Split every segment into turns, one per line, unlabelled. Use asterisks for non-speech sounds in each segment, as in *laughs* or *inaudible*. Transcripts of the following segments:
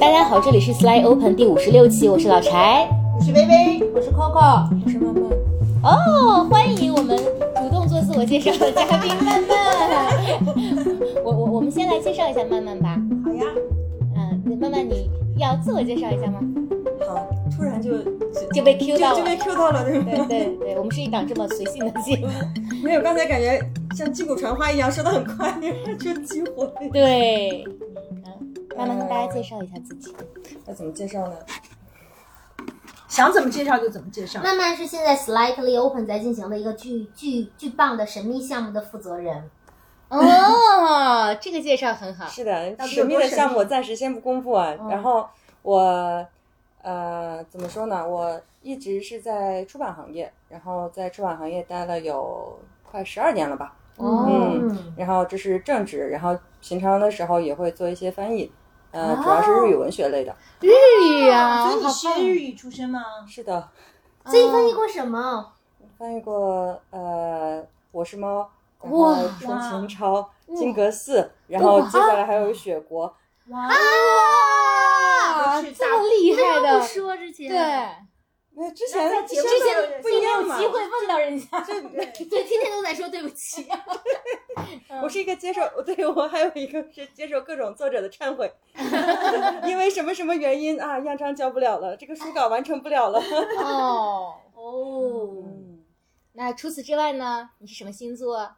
大家好，这里是 Slide Open 第五十六期，我是老柴。
我是微微，我是 Coco，
我是曼曼。
哦，欢迎我们主动做自我介绍的嘉宾曼曼。*laughs* 我我我们先来介绍一下曼曼吧。
好呀，
嗯，曼曼你要自我介绍一下吗？
好，突然就
就被 Q 到了，
就被 Q 到了，对
对对对，我们是一档这么随性的节目。
没有，刚才感觉像击鼓传花一样，说的很快，就激活。
对，嗯，慢慢跟大家介绍一下自己。
那怎么介绍呢？想怎么介绍就怎么介绍。
曼曼是现在 Slightly Open 在进行的一个巨巨巨棒的神秘项目的负责人。
哦，*laughs* 这个介绍很好。
是的，神秘的项目暂时先不公布啊。然后我呃怎么说呢？我一直是在出版行业，然后在出版行业待了有快十二年了吧。
哦。
嗯。然后这是正职，然后平常的时候也会做一些翻译。呃，主要是日语文学类的。
日语啊，
所以你是日语出身吗？
是的。
所以翻译过什么？
翻译过呃，我是猫，然后春秦超、金阁寺，然后接下来还有雪国。
哇！这么厉害的，不
说之前
对。
那之前
之前不一样有机会问到人家，*laughs*
对对，天天都在说对不起。*laughs*
我是一个接受，对我还有一个是接受各种作者的忏悔，*laughs* 因为什么什么原因啊，样章交不了了，这个书稿完成不了了。
哦哦，那除此之外呢？你是什么星座？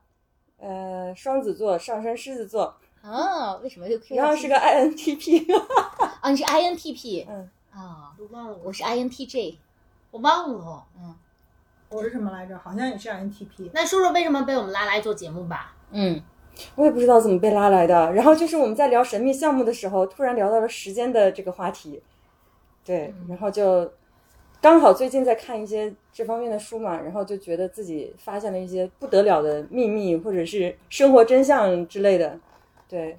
呃，双子座，上升狮子座。
哦，为什么又？
然后是个 INTP。
啊，你是 INTP。
嗯。
啊，
都忘了。
我是 INTJ。
我忘了，
嗯，我是什么来着？好像也是 INTP。
那说说为什么被我们拉来做节目吧。
嗯，
我也不知道怎么被拉来的。然后就是我们在聊神秘项目的时候，突然聊到了时间的这个话题。对，然后就刚好最近在看一些这方面的书嘛，然后就觉得自己发现了一些不得了的秘密，或者是生活真相之类的。对，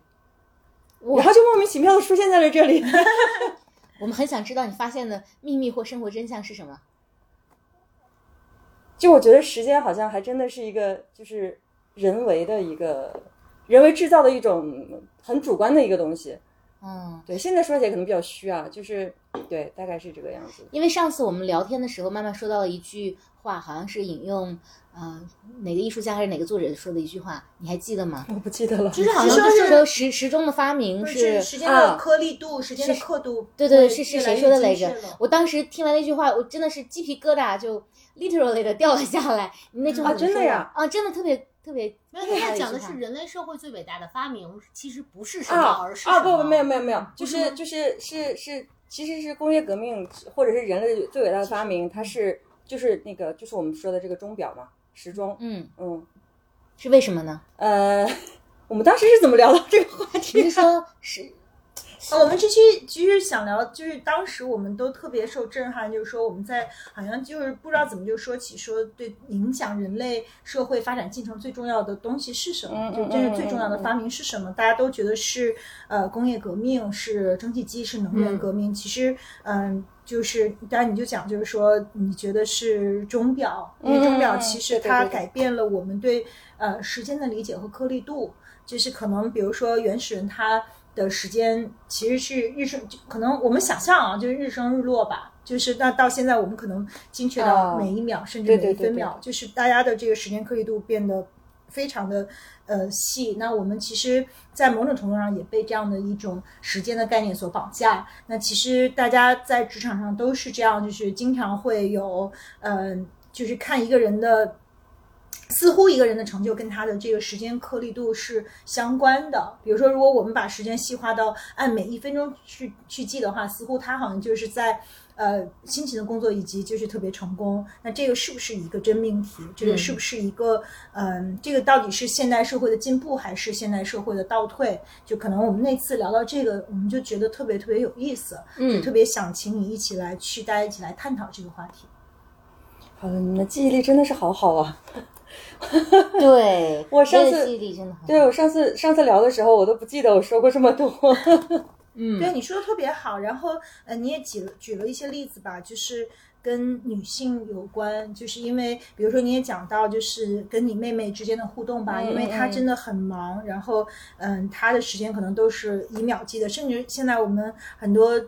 然后就莫名其妙的出现在了这里。*laughs*
我们很想知道你发现的秘密或生活真相是什么。
就我觉得时间好像还真的是一个，就是人为的一个人为制造的一种很主观的一个东西。
嗯，
对，现在说起来可能比较虚啊，就是对，大概是这个样子。
因为上次我们聊天的时候，慢慢说到了一句话，好像是引用呃哪个艺术家还是哪个作者说的一句话，你还记得吗？
我不记得了。
就是好像是说时时钟的发明
是时间的颗粒度，时间的刻度。
对对，是是谁说的来着？我当时听完那句话，我真的是鸡皮疙瘩就。Literally 的掉了下来，你那句话
真的呀？
啊，真的特别特别。
没有他讲的是人类社会最伟大的发明，其实不是什么，而是
啊不不没有没有没有，就是就是是是，其实是工业革命或者是人类最伟大的发明，它是就是那个就是我们说的这个钟表嘛，时钟。
嗯
嗯，
是为什么呢？
呃，*laughs* 我们当时是怎么聊到这个话题？
你是说是？
我们这期其实想聊，就是当时我们都特别受震撼，就是说我们在好像就是不知道怎么就说起说对影响人类社会发展进程最重要的东西是什么，就这是最重要的发明是什么？大家都觉得是呃工业革命，是蒸汽机，是能源革命。其实嗯，就是当然你就讲就是说你觉得是钟表，因为钟表其实它改变了我们对呃时间的理解和颗粒度，就是可能比如说原始人他。的时间其实是日升，可能我们想象啊，就是日升日落吧。就是那到现在，我们可能精确到每一秒，甚至每一分秒，就是大家的这个时间颗粒度变得非常的呃细。那我们其实，在某种程度上也被这样的一种时间的概念所绑架。那其实大家在职场上都是这样，就是经常会有嗯，就是看一个人的。似乎一个人的成就跟他的这个时间颗粒度是相关的。比如说，如果我们把时间细化到按每一分钟去去记的话，似乎他好像就是在呃辛勤的工作以及就是特别成功。那这个是不是一个真命题？这个是不是一个嗯，这个到底是现代社会的进步还是现代社会的倒退？就可能我们那次聊到这个，我们就觉得特别特别有意思，
嗯，
特别想请你一起来去大家一起来探讨这个话题。
好的，你的记忆力真的是好好啊。
对，
我上次
记忆力真的
对我上次上次聊的时候，我都不记得我说过这么多。*laughs*
嗯，
对，你说的特别好。然后呃，你也举了举了一些例子吧，就是跟女性有关，就是因为比如说你也讲到，就是跟你妹妹之间的互动吧，
嗯
因为她
嗯
真的很忙，然后嗯，她的时间可能都是以秒计的，甚至现在我们很多。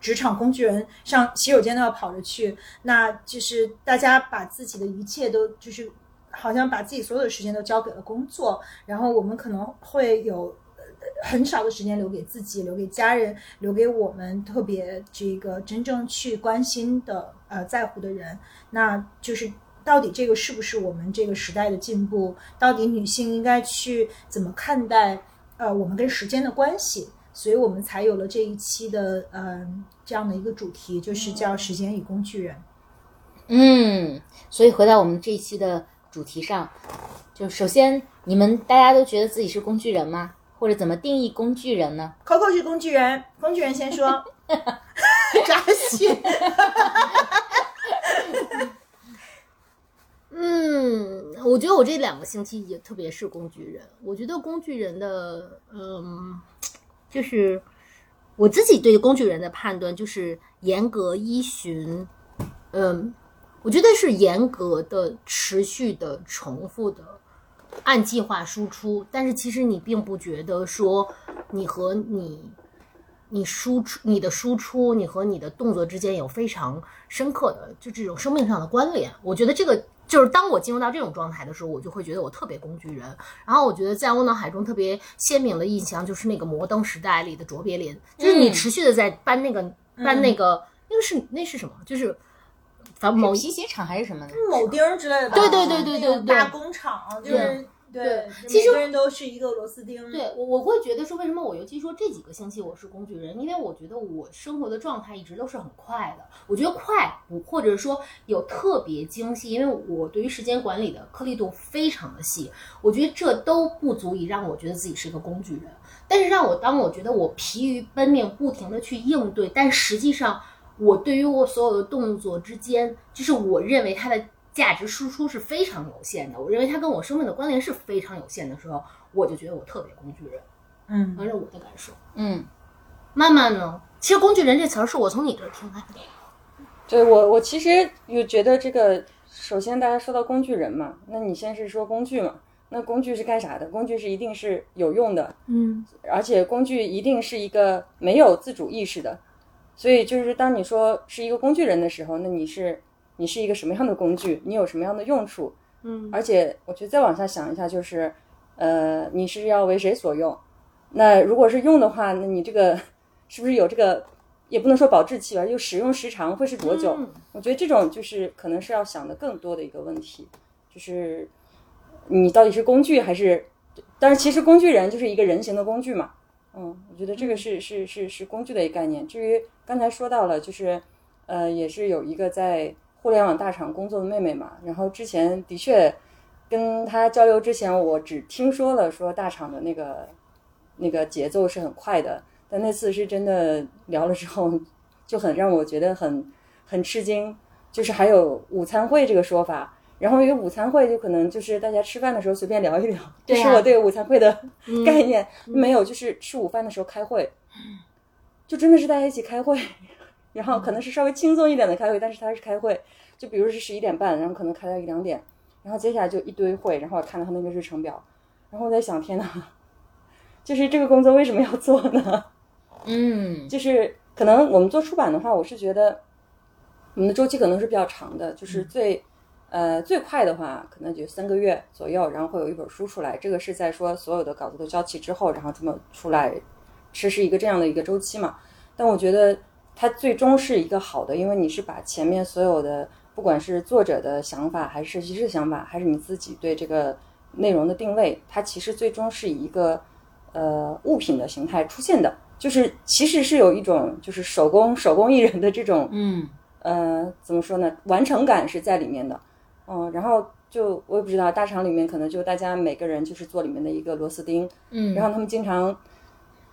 职场工具人上洗手间都要跑着去，那就是大家把自己的一切都就是好像把自己所有的时间都交给了工作，然后我们可能会有呃很少的时间留给自己，留给家人，留给我们特别这个真正去关心的呃在乎的人。那就是到底这个是不是我们这个时代的进步？到底女性应该去怎么看待呃我们跟时间的关系？所以我们才有了这一期的嗯、呃这样的一个主题，就是叫“时间与工具人”。
嗯，所以回到我们这一期的主题上，就首先你们大家都觉得自己是工具人吗？或者怎么定义工具人呢
？Coco 是工具人，工具人先说。*laughs* 扎心。*laughs*
嗯，我觉得我这两个星期也特别是工具人。我觉得工具人的，嗯，就是我自己对工具人的判断就是严格依循，嗯，我觉得是严格的、持续的、重复的按计划输出。但是其实你并不觉得说你和你。你输出你的输出，你和你的动作之间有非常深刻的就这种生命上的关联。我觉得这个就是当我进入到这种状态的时候，我就会觉得我特别工具人。然后我觉得在我脑海中特别鲜明的印象就是那个摩登时代里的卓别林，就是你
嗯
持续的在搬那个、搬那个那个是那是什么？就是反正某
皮鞋厂还是什么的？
铆钉儿之类的吧，
对对对对对
那种大工厂就是对
对，其实
每个人都是一个螺丝钉。
对我，我会觉得说，为什么我尤其说这几个星期我是工具人，因为我觉得我生活的状态一直都是很快的。我觉得快不，或者说有特别精细，因为我对于时间管理的颗粒度非常的细，我觉得这都不足以让我觉得自己是一个工具人。但是让我当我觉得我疲于奔命，不停的去应对，但实际上我对于我所有的动作之间，就是我认为它的价值输出是非常有限的，我认为它跟我生命的关联是非常有限的时候，我就觉得我特别工具人，
嗯
反正我的感受。
嗯，
慢慢呢，其实“工具人”这词儿是我从你这儿听来的。
对我，我其实有觉得这个，首先大家说到工具人嘛，那你先是说工具嘛，那工具是干啥的？工具是一定是有用的，
嗯
而且工具一定是一个没有自主意识的，所以就是当你说是一个工具人的时候，那你是你是一个什么样的工具？你有什么样的用处？
嗯
而且我觉得再往下想一下，就是呃，你是要为谁所用？那如果是用的话，那你这个是不是有这个？也不能说保质期吧，就使用时长会是多久？
嗯
我觉得这种就是可能是要想的更多的一个问题，就是你到底是工具还是？但是其实工具人就是一个人形的工具嘛。嗯，我觉得这个是是是是工具的一个概念。至于刚才说到了，就是呃，也是有一个在互联网大厂工作的妹妹嘛，然后之前的确跟她交流之前，我只听说了说大厂的那个那个节奏是很快的，但那次是真的聊了之后，就很让我觉得很很吃惊，就是还有午餐会这个说法。然后因为午餐会就可能就是大家吃饭的时候随便聊一聊，这是我对午餐会的
嗯
概念。没有，就是吃午饭的时候开会，就真的是大家一起开会，然后可能是稍微轻松一点的开会，但是他是开会，就比如是十一点半，然后可能开到一两点，然后接下来就一堆会，然后我看到他那个日程表，然后我在想，天呐，就是这个工作为什么要做呢？
嗯，
就是可能我们做出版的话，我是觉得我们的周期可能是比较长的，就是最、呃最快的话，可能就三个月左右，然后会有一本书出来。这个是在说所有的稿子都交齐之后，然后这么出来，是是一个这样的一个周期嘛。但我觉得它最终是一个好的，因为你是把前面所有的，不管是作者的想法，还是设计师的想法，还是你自己对这个内容的定位，它其实最终是以一个呃物品的形态出现的。就是其实是有一种就是手工手工艺人的这种
嗯
呃怎么说呢，完成感是在里面的，嗯，然后就我也不知道大厂里面可能就大家每个人就是做里面的一个螺丝钉，
嗯，
然后他们经常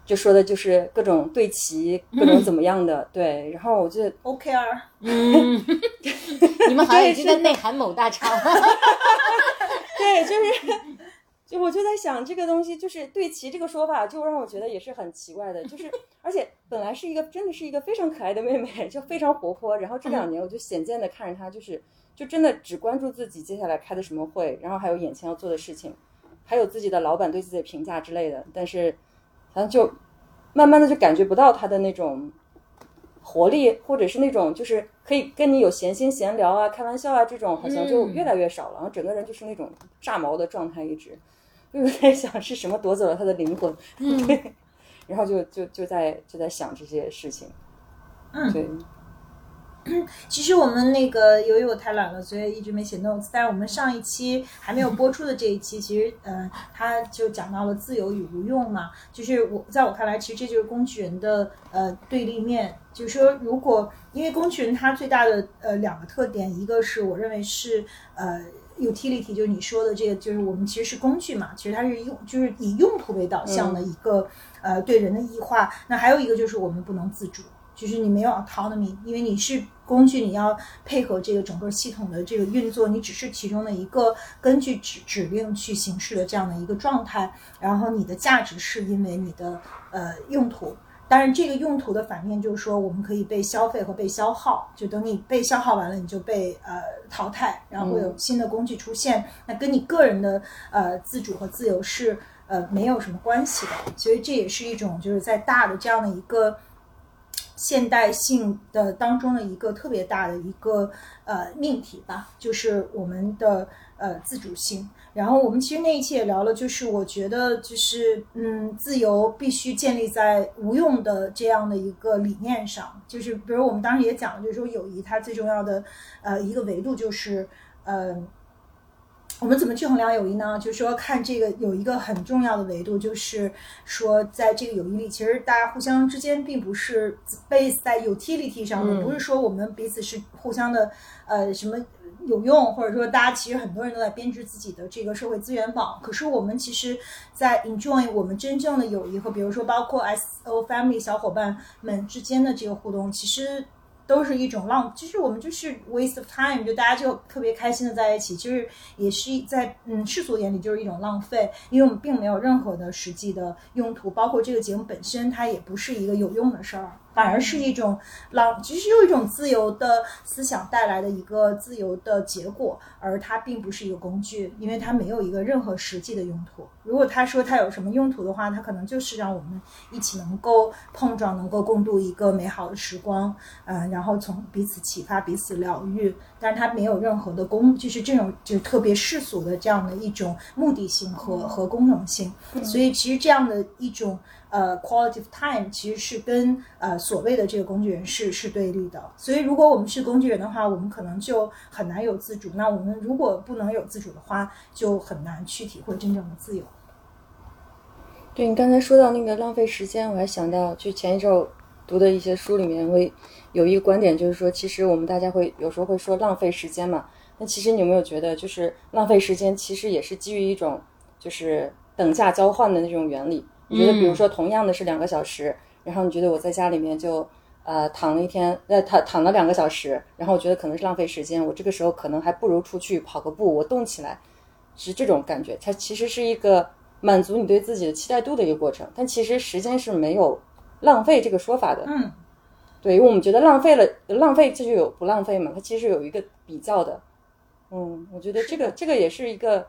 就说的就是各种对齐，各种怎么样的，对，然后我就
OKR，
嗯，*laughs* 你们好像已经在内涵某大厂了。*laughs*
对，就是就我就在想这个东西，就是对齐这个说法，就让我觉得也是很奇怪的。就是 *laughs* 而且本来是一个真的是一个非常可爱的妹妹，就非常活泼。然后这两年我就显见的看着她，就是就真的只关注自己接下来开的什么会，然后还有眼前要做的事情，还有自己的老板对自己的评价之类的。但是好像就慢慢的就感觉不到他的那种活力，或者是那种就是可以跟你有闲心闲聊啊、开玩笑啊这种，好像就越来越少了。然后整个人就是那种炸毛的状态，一直。就在想是什么夺走了他的灵魂，对，*laughs* 然后就就就在就在想这些事情，
嗯，
对，*clears throat*
其实我们那个由于我太懒了，所以一直没写 notes。但是我们上一期还没有播出的这一期，其实呃，他就讲到了自由与无用嘛。就是我在我看来，其实这就是工具人的呃对立面。就是说，如果因为工具人他最大的呃两个特点，一个是我认为是呃 utility，就是你说的这个，就是我们其实是工具嘛，其实它是用就是以用途为导向的一个、呃对人的异化。那还有一个就是我们不能自主。就是你没有 autonomy，因为你是工具，你要配合这个整个系统的这个运作，你只是其中的一个根据指指令去行事的这样的一个状态。然后你的价值是因为你的呃用途，当然这个用途的反面就是说我们可以被消费和被消耗，就等你被消耗完了，你就被呃淘汰，然后会有新的工具出现，那跟你个人的呃自主和自由是呃没有什么关系的。所以这也是一种就是在大的这样的一个。现代性的当中的一个特别大的一个呃命题吧，就是我们的呃自主性。然后我们其实那一期也聊了，就是我觉得就是嗯，自由必须建立在无用的这样的一个理念上。就是比如我们当时也讲了，就是说友谊它最重要的呃一个维度就是呃。我们怎么去衡量友谊呢？就是说，看这个有一个很重要的维度，就是说，在这个友谊里，其实大家互相之间并不是 base 在 utility 上的，不是说我们彼此是互相的呃什么有用，或者说大家其实很多人都在编织自己的这个社会资源网。可是我们其实，在 enjoy 我们真正的友谊和比如说包括 S O family 小伙伴们之间的这个互动，其实。都是一种浪，其实我们就是 waste of time，就大家就特别开心的在一起，其实也是在嗯世俗眼里就是一种浪费，因为我们并没有任何的实际的用途，包括这个节目本身它也不是一个有用的事儿，反而是一种浪，其实有一种自由的思想带来的一个自由的结果，而它并不是一个工具，因为它没有一个任何实际的用途。如果他说他有什么用途的话，他可能就是让我们一起能够碰撞，能够共度一个美好的时光，嗯、然后从彼此启发、彼此疗愈。但是它没有任何的功，就是这种就是特别世俗的这样的一种目的性和和功能性。所以其实这样的一种呃 quality of time 其实是跟呃所谓的这个工具人是是对立的。所以如果我们是工具人的话，我们可能就很难有自主。那我们如果不能有自主的话，就很难去体会真正的自由。
对你刚才说到那个浪费时间，我还想到，就前一阵儿读的一些书里面会有一个观点，就是说，其实我们大家会有时候会说浪费时间嘛。那其实你有没有觉得，就是浪费时间其实也是基于一种就是等价交换的那种原理？你觉得，比如说同样的是两个小时，然后你觉得我在家里面就呃躺了一天，呃躺躺了两个小时，然后我觉得可能是浪费时间，我这个时候可能还不如出去跑个步，我动起来，是这种感觉。它其实是一个满足你对自己的期待度的一个过程，但其实时间是没有浪费这个说法的。
嗯，
对，因为我们觉得浪费了，浪费这就有不浪费嘛，它其实有一个比较的。嗯，我觉得这个这个也是一个，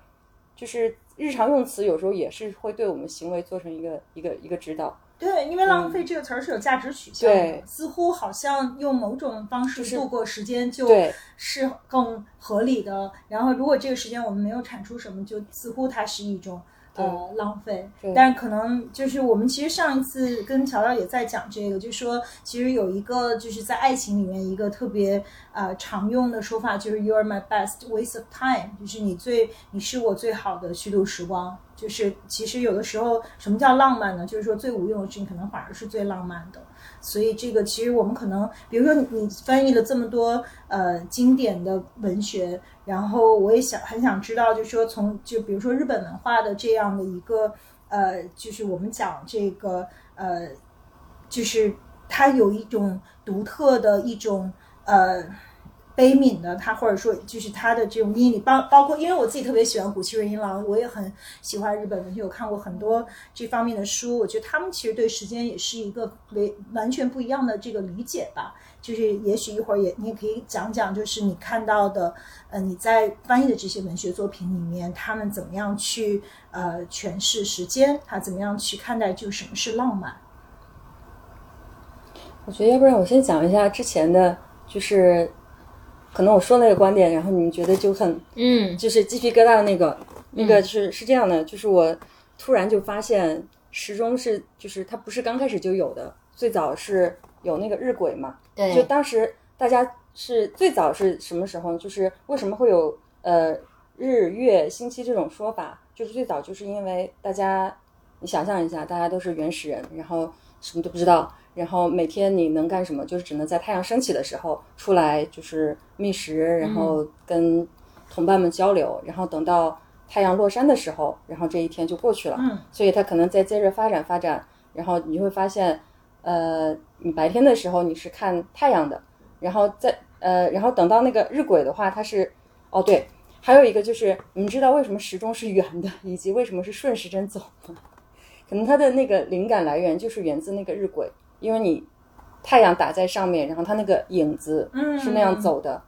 就是日常用词有时候也是会对我们行为做成一个一个一个指导。
对，因为浪费这个词儿是有价值取向的，
对
似乎好像用某种方式度过时间就是更合理的。然后，如果这个时间我们没有产出什么，就似乎它是一种呃浪费。
对
但是可能就是我们其实上一次跟乔乔也在讲这个，就说其实有一个就是在爱情里面一个特别呃常用的说法，就是 “You are my best waste of time”，就是你最你是我最好的虚度时光。就是其实有的时候，什么叫浪漫呢？就是说最无用的事情，可能反而是最浪漫的。所以这个其实我们可能，比如说你翻译了这么多呃经典的文学，然后我也想很想知道，就是说从就比如说日本文化的这样的一个呃，就是我们讲这个呃，就是它有一种独特的一种呃。悲悯的，他或者说就是他的这种阴影，包包括因为我自己特别喜欢谷崎润一郎，我也很喜欢日本文学，我看过很多这方面的书，我觉得他们其实对时间也是一个为完全不一样的这个理解吧。就是也许一会儿也你也可以讲讲，就是你看到的，呃，你在翻译的这些文学作品里面，他们怎么样去呃诠释时间，他怎么样去看待就什么是浪漫。
我觉得要不然我先讲一下之前的，就是可能我说那个观点，然后你们觉得就很
嗯
就是鸡皮疙瘩的那个，那个是是这样的，就是我突然就发现时钟是就是它不是刚开始就有的，最早是有那个日晷嘛，
对，
就当时大家是最早是什么时候？就是为什么会有呃日月星期这种说法？就是最早就是因为大家，你想象一下，大家都是原始人，然后什么都不知道，然后每天你能干什么？就是只能在太阳升起的时候出来，就是觅食，然后跟同伴们交流，然后等到太阳落山的时候，然后这一天就过去了。
嗯，
所以它可能在接着发展发展，然后你就会发现，呃，你白天的时候你是看太阳的，然后在呃，然后等到那个日晷的话，它是哦对，还有一个就是你们知道为什么时钟是圆的，以及为什么是顺时针走吗？*laughs* 可能它的那个灵感来源就是源自那个日晷，因为你太阳打在上面，然后它那个影子
嗯
是那样走的。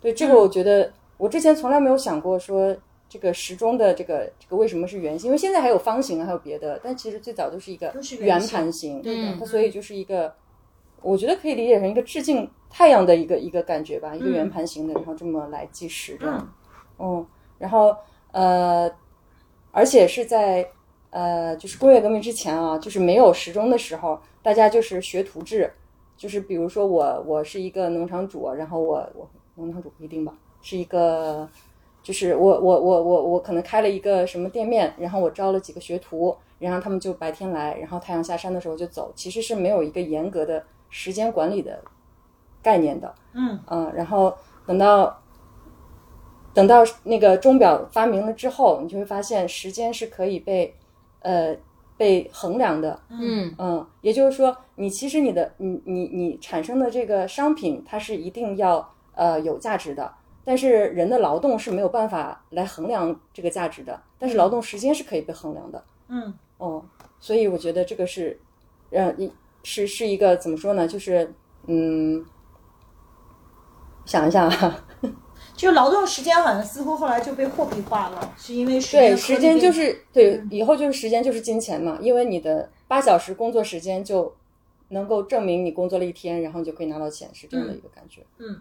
对这个，我觉得我之前从来没有想过说这个时钟的这个这个为什么是圆形，因为现在还有方形啊，还有别的，但其实最早都是一个
圆
盘形。
对
的
它所以就是一个，我觉得可以理解成一个致敬太阳的一个一个感觉吧，一个圆盘形的，然后这么来计时这样。嗯，然后呃，而且是在呃，就是工业革命之前啊，就是没有时钟的时候，大家就是学徒制，就是比如说我我是一个农场主，然后我我农场主不一定吧，是一个。就是我我我我我可能开了一个什么店面，然后我招了几个学徒，然后他们就白天来，然后太阳下山的时候就走，其实是没有一个严格的时间管理的概念的。
嗯
嗯，然后等到等到那个钟表发明了之后，你就会发现时间是可以被呃被衡量的。
嗯
嗯，也就是说，你其实你的你你你产生的这个商品，它是一定要呃有价值的，但是人的劳动是没有办法来衡量这个价值的，但是劳动时间是可以被衡量的。
嗯
哦，所以我觉得这个是，呃，一是是一个怎么说呢？就是嗯，想一想啊，
就劳动时间好像似乎后来就被货币化了，是因为时
对，时间就是对，以后就是时间就是金钱嘛，因为你的八小时工作时间就能够证明你工作了一天，然后你就可以拿到钱，是这样的一个感觉。
嗯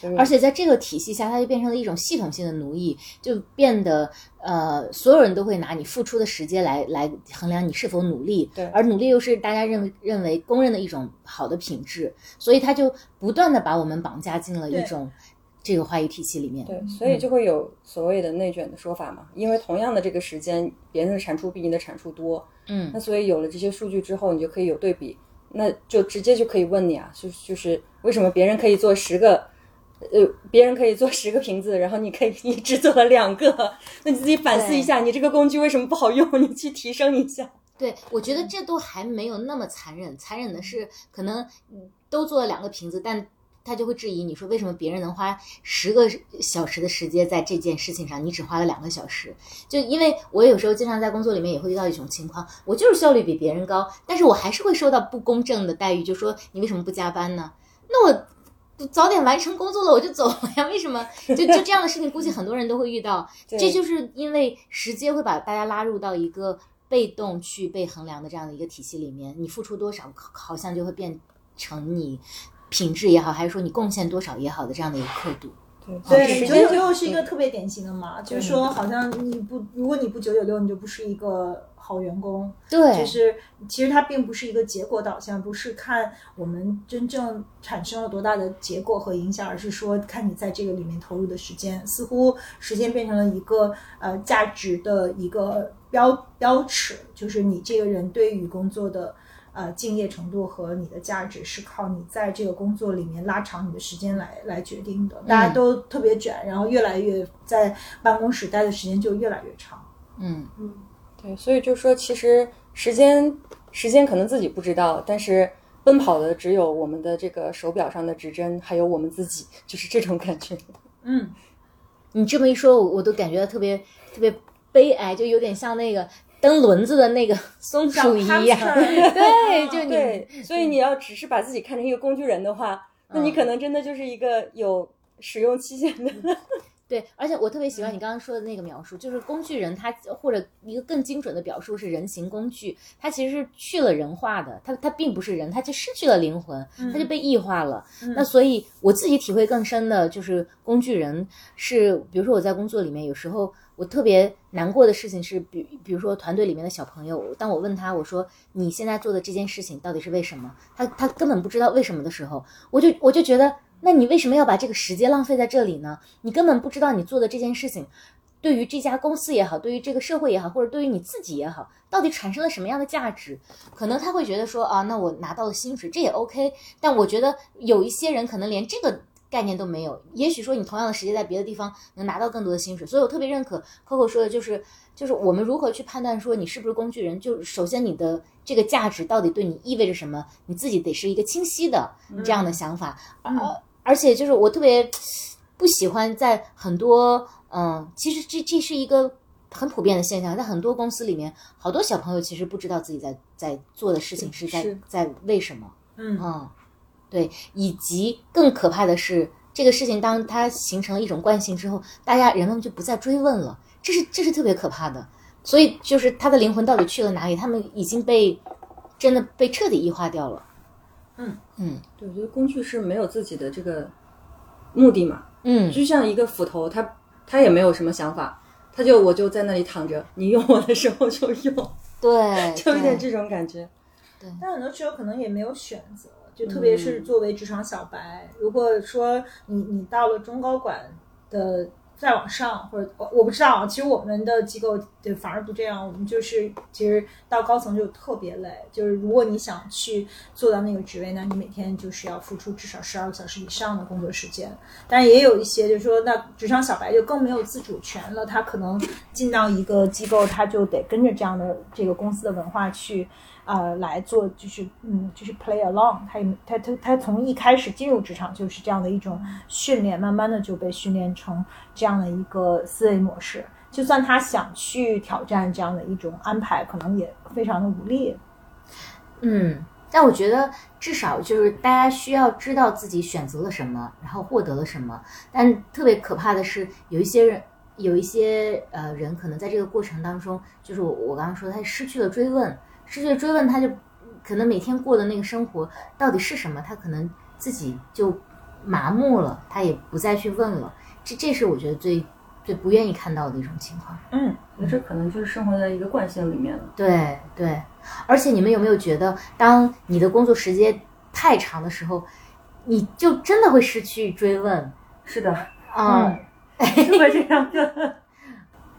对，
而且在这个体系下，它就变成了一种系统性的奴役，就变得呃，所有人都会拿你付出的时间来来衡量你是否努力，
对
而努力又是大家认为认为公认的一种好的品质，所以它就不断的把我们绑架进了一种这个话语体系里面。
对，所以就会有所谓的内卷的说法嘛，因为同样的这个时间，别人的产出比你的产出多，
嗯
那所以有了这些数据之后，你就可以有对比，那就直接就可以问你啊，就就是为什么别人可以做十个，呃，别人可以做十个瓶子，然后你可以你只做了两个，*laughs* 那你自己反思一下，你这个工具为什么不好用？你去提升一下。
对，我觉得这都还没有那么残忍，残忍的是可能嗯都做了两个瓶子，但他就会质疑你说为什么别人能花十个小时的时间在这件事情上，你只花了两个小时？就因为我有时候经常在工作里面也会遇到一种情况，我就是效率比别人高，但是我还是会受到不公正的待遇，就说你为什么不加班呢？那我。早点完成工作了，我就走了呀。为什么？就就这样的事情，估计很多人都会遇到。*laughs* 这就是因为时间会把大家拉入到一个被动去被衡量的这样的一个体系里面，你付出多少，好像就会变成你品质也好，还是说你贡献多少也好的这样的一个刻度。
对
九九六是一个特别典型的嘛，就是说好像你不，如果你不九九六，你就不是一个好员工。
对，
就是其实它并不是一个结果导向，不是看我们真正产生了多大的结果和影响，而是说看你在这个里面投入的时间。似乎时间变成了一个呃价值的一个标标尺，就是你这个人对于工作的。呃，敬业程度和你的价值是靠你在这个工作里面拉长你的时间来来决定的。大家都特别卷，然后越来越在办公室待的时间就越来越长。
嗯嗯
对，所以就说其实时间时间可能自己不知道，但是奔跑的只有我们的这个手表上的指针，还有我们自己，就是这种感觉。
嗯，
你这么一说，我我都感觉到特别特别悲哀，就有点像那个蹬轮子的那个松 *laughs* 鼠一样。*laughs* 对，就你
对，*laughs* 所以你要只是把自己看成一个工具人的话，那你可能真的就是一个有使用期限的。
对，而且我特别喜欢你刚刚说的那个描述，就是工具人他或者一个更精准的表述是人形工具，它其实是去了人化的，他他并不是人，他就失去了灵魂，他就被异化了。那所以我自己体会更深的就是工具人是，比如说我在工作里面有时候。我特别难过的事情是，比比如说团队里面的小朋友，当我问他我说你现在做的这件事情到底是为什么，他他根本不知道为什么的时候，我就我就觉得，那你为什么要把这个时间浪费在这里呢？你根本不知道你做的这件事情，对于这家公司也好，对于这个社会也好，或者对于你自己也好，到底产生了什么样的价值？可能他会觉得说啊，那我拿到了薪水，这也 OK。但我觉得有一些人可能连这个。概念都没有，也许说你同样的时间在别的地方能拿到更多的薪水，所以我特别认可 Coco 说的，就是就是我们如何去判断说你是不是工具人，就首先你的这个价值到底对你意味着什么，你自己得是一个清晰的这样的想法，而而且就是我特别不喜欢在很多嗯，其实这这是一个很普遍的现象，在很多公司里面，好多小朋友其实不知道自己在在做的事情是在在为什么，
嗯
对，以及更可怕的是，这个事情当它形成了一种惯性之后，大家人们就不再追问了，这是这是特别可怕的。所以就是他的灵魂到底去了哪里？他们已经被真的被彻底异化掉了。
嗯
嗯
对，我觉得工具是没有自己的这个目的嘛，
嗯，
就像一个斧头，他他也没有什么想法，他就我就在那里躺着，你用我的时候就用，
对，*laughs*
就有点这种感觉。
对但很多时候可能也没有选择，就特别是作为职场小白，如果说你你到了中高管的再往上，或者我我不知道啊，其实我们的机构对反而不这样，我们就是其实到高层就特别累，就是如果你想去做到那个职位，那你每天就是要付出至少十二个小时以上的工作时间。但是也有一些就是说，那职场小白就更没有自主权了，他可能进到一个机构，他就得跟着这样的这个公司的文化去。呃，来做就是嗯，就是 play along，他也他他他从一开始进入职场就是这样的一种训练，慢慢的就被训练成这样的一个思维模式。就算他想去挑战这样的一种安排，可能也非常的无力。
嗯，但我觉得至少就是大家需要知道自己选择了什么，然后获得了什么。但特别可怕的是，有一些人，有一些呃人，可能在这个过程当中，就是我我刚刚说，他失去了追问，失去追问，他就可能每天过的那个生活到底是什么，他可能自己就麻木了，他也不再去问了。这这是我觉得最最不愿意看到的一种情况。
嗯，那
这可能就是生活在一个惯性里面了。
对对，而且你们有没有觉得，当你的工作时间太长的时候，你就真的会失去追问
是的，
啊？*laughs*
是会这样的。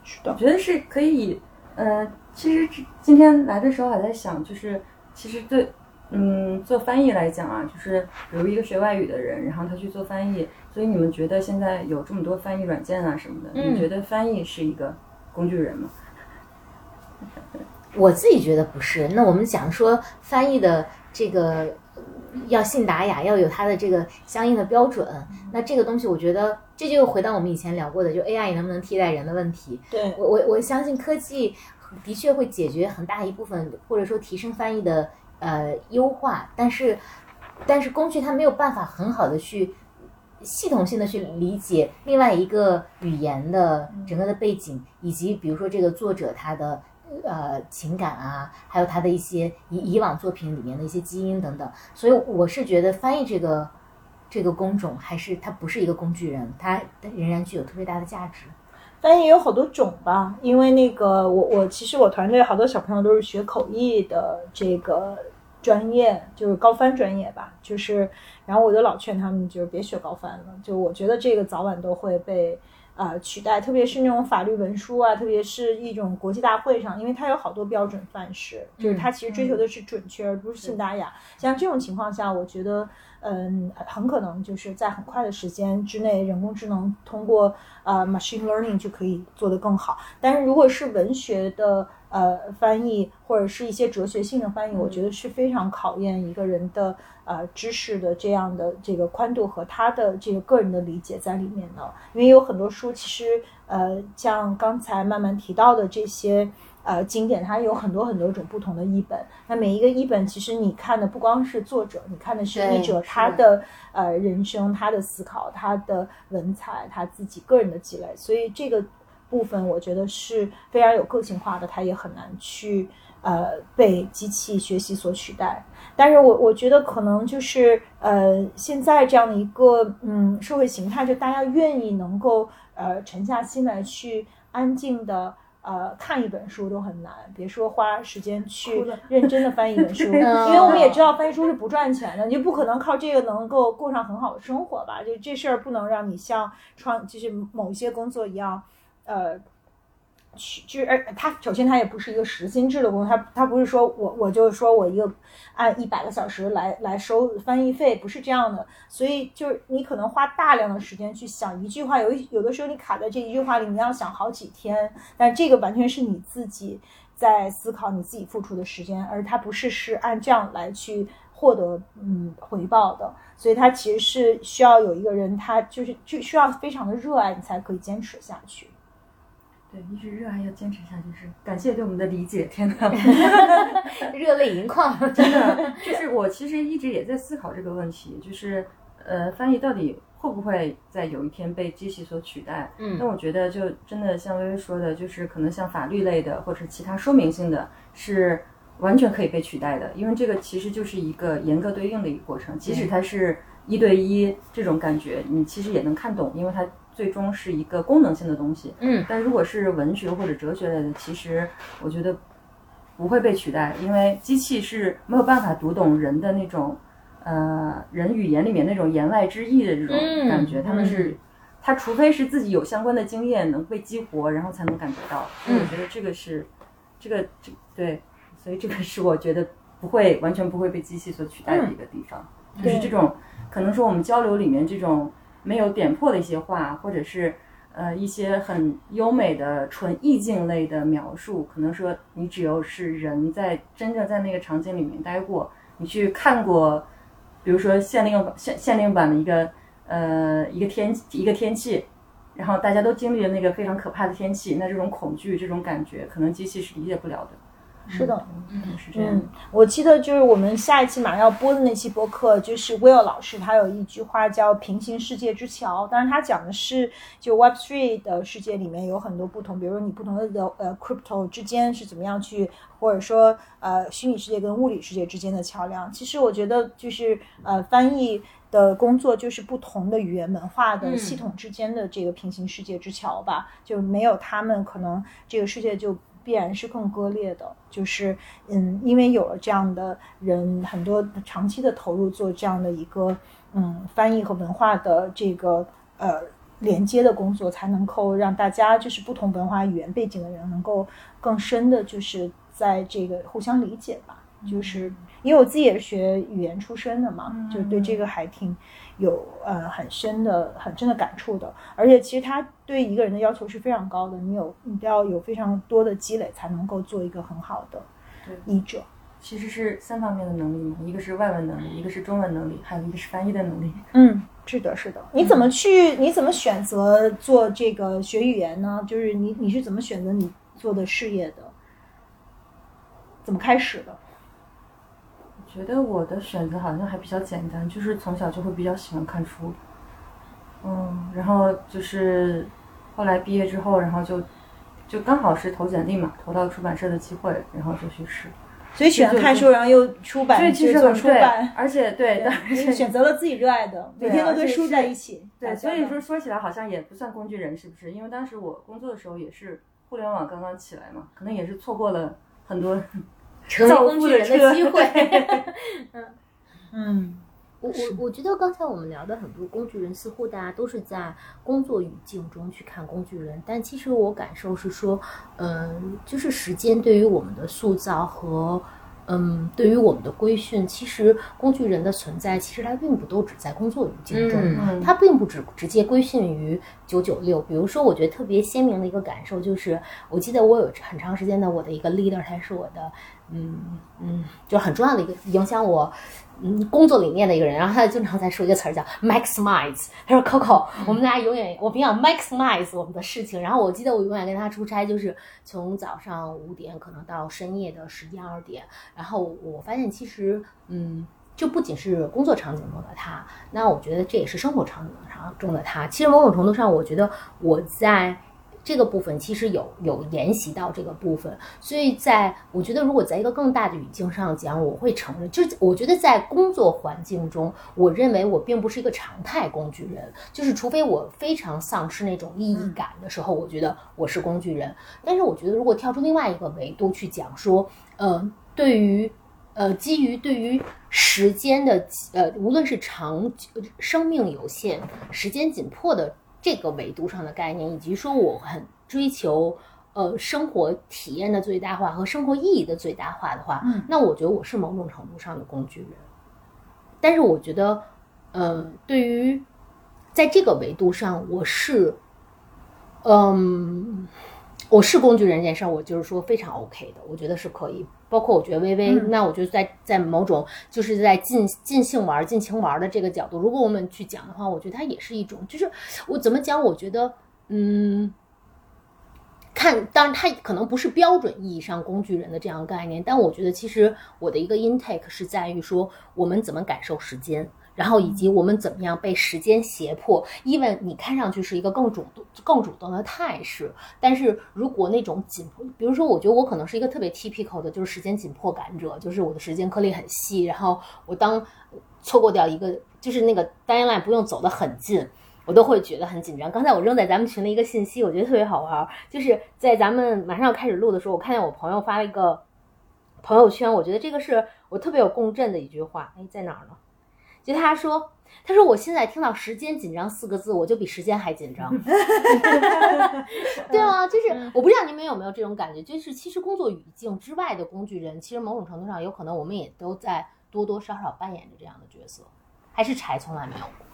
是 *laughs* 的
我，觉得是可以，呃，其实今天来的时候还在想，就是其实对，嗯，做翻译来讲啊，就是比如一个学外语的人，然后他去做翻译，所以你们觉得现在有这么多翻译软件啊什么的，
嗯
你觉得翻译是一个工具人吗？*laughs*
我自己觉得不是。那我们讲说翻译的这个要信达雅，要有它的这个相应的标准。那这个东西，我觉得这就回到我们以前聊过的，就 AI 能不能替代人的问题。
对，
我我我相信科技的确会解决很大一部分，或者说提升翻译的呃优化，但是但是工具它没有办法很好的去系统性的去理解另外一个语言的整个的背景，以及比如说这个作者他的。呃，情感啊，还有他的一些以以往作品里面的一些基因等等，所以我是觉得翻译这个这个工种，还是它不是一个工具人，它仍然具有特别大的价值。
翻译有好多种吧，因为那个我我其实我团队好多小朋友都是学口译的这个专业，就是高翻专业吧，就是然后我就老劝他们就是别学高翻了，就我觉得这个早晚都会被。呃，取代，特别是那种法律文书啊，特别是一种国际大会上，因为它有好多标准范式，就是它其实追求的是准确，而不是信达雅。像这种情况下，我觉得，嗯，很可能就是在很快的时间之内，人工智能通过呃 machine learning 就可以做得更好。但是如果是文学的，呃翻译，或者是一些哲学性的翻译，我觉得是非常考验一个人的呃知识的这样的这个宽度和他的这个个人的理解在里面的。因为有很多书，其实呃像刚才慢慢提到的这些。呃，经典它有很多很多种不同的译本，那每一个译本其实你看的不光是作者，你看的是译者他的呃人生、他的思考、他的文采、他自己个人的积累，所以这个部分我觉得是非常有个性化的，它也很难去呃被机器学习所取代。但是我我觉得可能就是呃现在这样的一个嗯社会形态，就大家愿意能够呃沉下心来去安静的。呃，看一本书都很难，别说花时间去 *laughs* 认真的翻一本书，因为我们也知道翻译书是不赚钱的，你就不可能靠这个能够过上很好的生活吧？就这事儿不能让你像创，就是某一些工作一样，呃。去就是，而他首先他也不是一个时薪制的工作，他他不是说我我就是说我一个按一百个小时来来收翻译费，不是这样的。所以就是你可能花大量的时间去想一句话，有有的时候你卡在这一句话里，你要想好几天。但这个完全是你自己在思考，你自己付出的时间，而他不是是按这样来去获得嗯回报的。所以他其实是需要有一个人，他就是就需要非常的热爱你才可以坚持下去。
对，一直热爱要坚持下去，是感谢对我们的理解。天哪，*laughs*
热泪盈眶，
真的。就是我其实一直也在思考这个问题，就是呃，翻译到底会不会在有一天被机器所取代？
嗯，
但我觉得就真的像微微说的，就是可能像法律类的或者其他说明性的，是完全可以被取代的，因为这个其实就是一个严格对应的一个过程，即使它是一对一这种感觉，你其实也能看懂，因为它。最终是一个功能性的东西，
嗯，
但如果是文学或者哲学类的，其实我觉得不会被取代，因为机器是没有办法读懂人的那种，呃，人语言里面那种言外之意的这种感觉，他们是，他除非是自己有相关的经验能被激活，然后才能感觉到，所以我觉得这个是，这个这对，所以这个是我觉得不会完全不会被机器所取代的一个地方，就是这种可能说我们交流里面这种。没有点破的一些话，或者是呃一些很优美的纯意境类的描述，可能说你只有是人在真正在那个场景里面待过，你去看过，比如说限令限限令版的一个呃一个天一个天气，然后大家都经历了那个非常可怕的天气，那这种恐惧这种感觉，可能机器是理解不了的。
是的，
嗯，是这样。
我记得就是我们下一期马上要播的那期播客，就是 Will 老师他有一句话叫“平行世界之桥”，当然他讲的是就 Web Three 的世界里面有很多不同，比如说你不同的的呃 Crypto 之间是怎么样去，或者说呃虚拟世界跟物理世界之间的桥梁。其实我觉得就是呃翻译的工作就是不同的语言文化的系统之间的这个平行世界之桥吧，就没有他们可能这个世界就。必然是更割裂的，就是嗯，因为有了这样的人，很多长期的投入做这样的一个嗯翻译和文化的这个呃连接的工作，才能够让大家就是不同文化语言背景的人能够更深的，就是在这个互相理解吧。就是因为我自己也是学语言出身的嘛，就对这个还挺。有呃很深的很深的感触的，而且其实他对一个人的要求是非常高的，你有你要有非常多的积累才能够做一个很好的译者。
其实是三方面的能力嘛，一个是外文能力，一个是中文能力，还有一个是翻译的能力。
嗯，是的，是的。你怎么去？你怎么选择做这个学语言呢？就是你你是怎么选择你做的事业的？怎么开始的？
觉得我的选择好像还比较简单，就是从小就会比较喜欢看书，嗯，然后就是后来毕业之后，然后就就刚好是投简历嘛，投到出版社的机会，然后就去试。
所以喜欢看书，然后又出版，
其实
很出版，
而且对，
选择了自己热爱的，每天都跟书在一起。
对，所以说说起来好像也不算工具人，是不是？因为当时我工作的时候也是互联网刚刚起来嘛，可能也是错过了很多。
成为工具人的机会。*laughs*
嗯嗯，
我我我觉得刚才我们聊的很多工具人，似乎大家都是在工作语境中去看工具人，但其实我感受是说，嗯，就是时间对于我们的塑造和嗯，对于我们的规训，其实工具人的存在，其实它并不都只在工作语境中，
嗯
它并不只直接规训于九九六。比如说，我觉得特别鲜明的一个感受就是，我记得我有很长时间的我的一个 leader，他是我的，嗯嗯，就很重要的一个影响我。嗯，工作理念的一个人，然后他经常在说一个词儿叫 maximize。他说：“Coco，我们俩永远我们要 maximize 我们的事情。”然后我记得我永远跟他出差，就是从早上五点可能到深夜的十一二点。然后我发现其实，嗯，就不仅是工作场景中的他，那我觉得这也是生活场景上中的他。其实某种程度上，我觉得我在。这个部分其实有有沿袭到这个部分，所以在我觉得，如果在一个更大的语境上讲，我会承认，就是我觉得在工作环境中，我认为我并不是一个常态工具人，就是除非我非常丧失那种意义感的时候，我觉得我是工具人。但是我觉得，如果跳出另外一个维度去讲说，呃，对于呃基于对于时间的呃，无论是长生命有限、时间紧迫的。这个维度上的概念，以及说我很追求呃生活体验的最大化和生活意义的最大化的话，
嗯，
那我觉得我是某种程度上的工具人。但是我觉得，呃，对于在这个维度上，我是，嗯，我是工具人这件事儿，我就是说非常 OK 的，我觉得是可以。包括我觉得微微，
嗯
那我觉得在在某种就是在尽尽兴玩、尽情玩的这个角度，如果我们去讲的话，我觉得它也是一种，就是我怎么讲？我觉得，嗯，看，当然它可能不是标准意义上工具人的这样的概念，但我觉得其实我的一个 intake 是在于说，我们怎么感受时间。然后以及我们怎么样被时间胁迫，因为你看上去是一个更主动、更主动的态势，但是如果那种紧迫，比如说，我觉得我可能是一个特别 typical 的，就是时间紧迫感者，就是我的时间颗粒很细，然后我当错过掉一个，就是那个 deadline 不用走得很近。我都会觉得很紧张。刚才我扔在咱们群的一个信息，我觉得特别好玩，就是在咱们马上要开始录的时候，我看见我朋友发了一个朋友圈，我觉得这个是我特别有共振的一句话。哎，在哪儿呢？就他说，他说我现在听到“时间紧张”四个字，我就比时间还紧张。*laughs* 对啊，就是我不知道你们有没有这种感觉，就是其实工作语境之外的工具人，其实某种程度上有可能我们也都在多多少少扮演着这样的角色，还是柴从来没有过。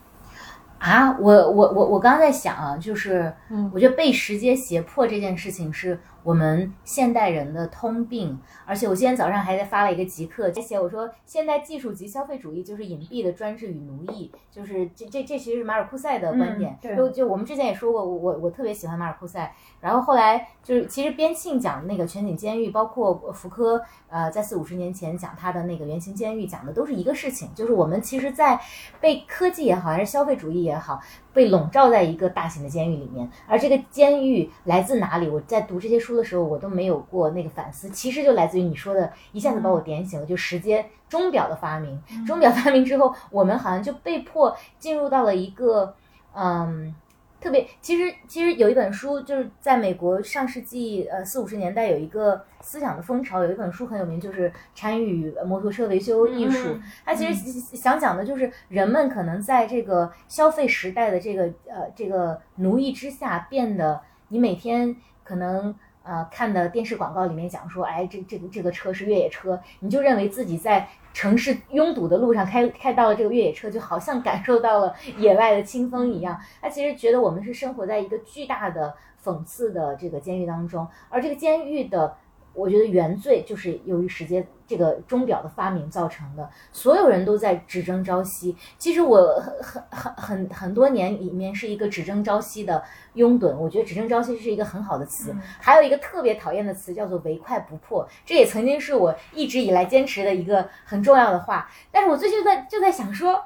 啊，我我我我刚刚在想啊，就是，
嗯
我觉得被时间胁迫这件事情是我们现代人的通病，而且我今天早上还在发了一个极客，写我说现代技术及消费主义就是隐蔽的专制与奴役，就是这这这其实是马尔库塞的观点，就就我们之前也说过，我我我特别喜欢马尔库塞，然后后来就是其实边沁讲那个全景监狱，包括福柯呃在四五十年前讲他的那个原型监狱，讲的都是一个事情，就是我们其实，在被科技也好，还是消费主义也好，被笼罩在一个大型的监狱里面，而这个监狱来自哪里？我在读这些书的时候，我都没有过那个反思，其实就来自于你说的，一下子把我点醒了，就时间钟表的发明。钟表发明之后，我们好像就被迫进入到了一个，嗯。特别，其实其实有一本书，就是在美国上世纪呃四五十年代有一个思想的风潮，有一本书很有名，就是《参与摩托车维修艺术》。
嗯
它其实想讲的就是人们可能在这个消费时代的这个呃这个奴役之下，变得你每天可能呃看的电视广告里面讲说，哎，这这个这个车是越野车，你就认为自己在城市拥堵的路上开开到了这个越野车，就好像感受到了野外的清风一样。他其实觉得我们是生活在一个巨大的讽刺的这个监狱当中，而这个监狱的。我觉得原罪就是由于时间这个钟表的发明造成的，所有人都在只争朝夕。其实我很很很很很多年里面是一个只争朝夕的拥趸，我觉得只争朝夕是一个很好的词。还有一个特别讨厌的词叫做唯快不破，这也曾经是我一直以来坚持的一个很重要的话。但是我最近在就在想说，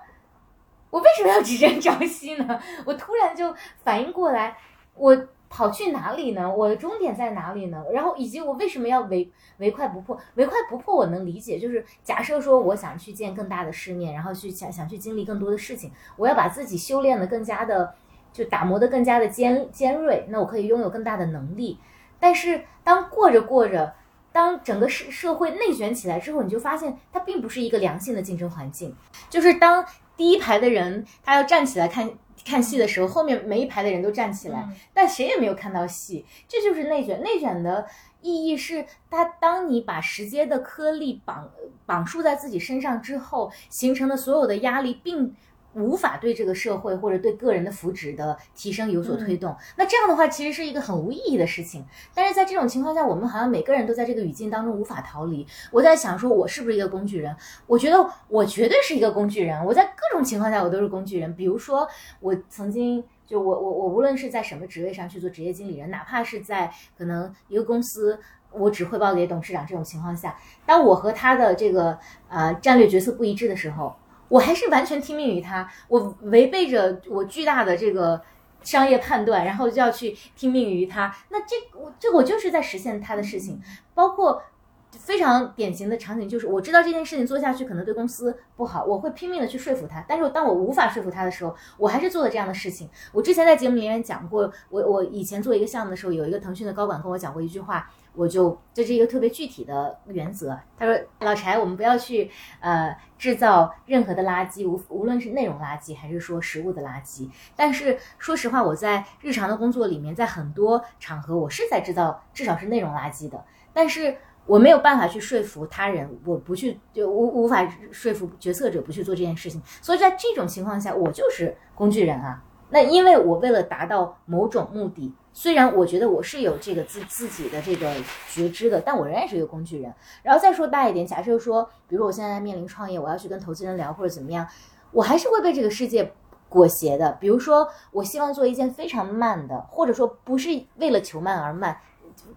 我为什么要只争朝夕呢？我突然就反应过来，我。跑去哪里呢？我的终点在哪里呢？然后以及我为什么要唯唯快不破？唯快不破我能理解，就是假设说我想去见更大的世面，然后去想想去经历更多的事情，我要把自己修炼的更加的，就打磨的更加的尖尖锐，那我可以拥有更大的能力。但是当过着过着，当整个社社会内卷起来之后，你就发现它并不是一个良性的竞争环境，就是当。第一排的人他要站起来看看戏的时候，后面每一排的人都站起来，但谁也没有看到戏，这就是内卷。内卷的意义是，他当你把时间的颗粒绑绑束在自己身上之后，形成的所有的压力，并无法对这个社会或者对个人的福祉的提升有所推动。那这样的话，其实是一个很无意义的事情。但是在这种情况下，我们好像每个人都在这个语境当中无法逃离。我在想，说我是不是一个工具人？我觉得我绝对是一个工具人。我在各种情况下，我都是工具人。比如说，我曾经就我我我无论是在什么职位上去做职业经理人，哪怕是在可能一个公司，我只汇报给董事长这种情况下，当我和他的这个呃战略决策不一致的时候。我还是完全听命于他，我违背着我巨大的这个商业判断，然后就要去听命于他。那这我这我就是在实现他的事情，包括非常典型的场景，就是我知道这件事情做下去可能对公司不好，我会拼命的去说服他。但是当我无法说服他的时候，我还是做了这样的事情。我之前在节目里面讲过，我我以前做一个项目的时候，有一个腾讯的高管跟我讲过一句话。我就这是一个特别具体的原则。他说：“老柴，我们不要去呃制造任何的垃圾，无无论是内容垃圾还是说食物的垃圾。但是说实话，我在日常的工作里面，在很多场合，我是在制造至少是内容垃圾的。但是我没有办法去说服他人，我不去就无无法说服决策者不去做这件事情。所以在这种情况下，我就是工具人啊。那因为我为了达到某种目的。”虽然我觉得我是有这个自自己的这个觉知的，但我仍然是一个工具人。然后再说大一点，假设说，比如说我现在面临创业，我要去跟投资人聊或者怎么样，我还是会被这个世界裹挟的。比如说，我希望做一件非常慢的，或者说不是为了求慢而慢。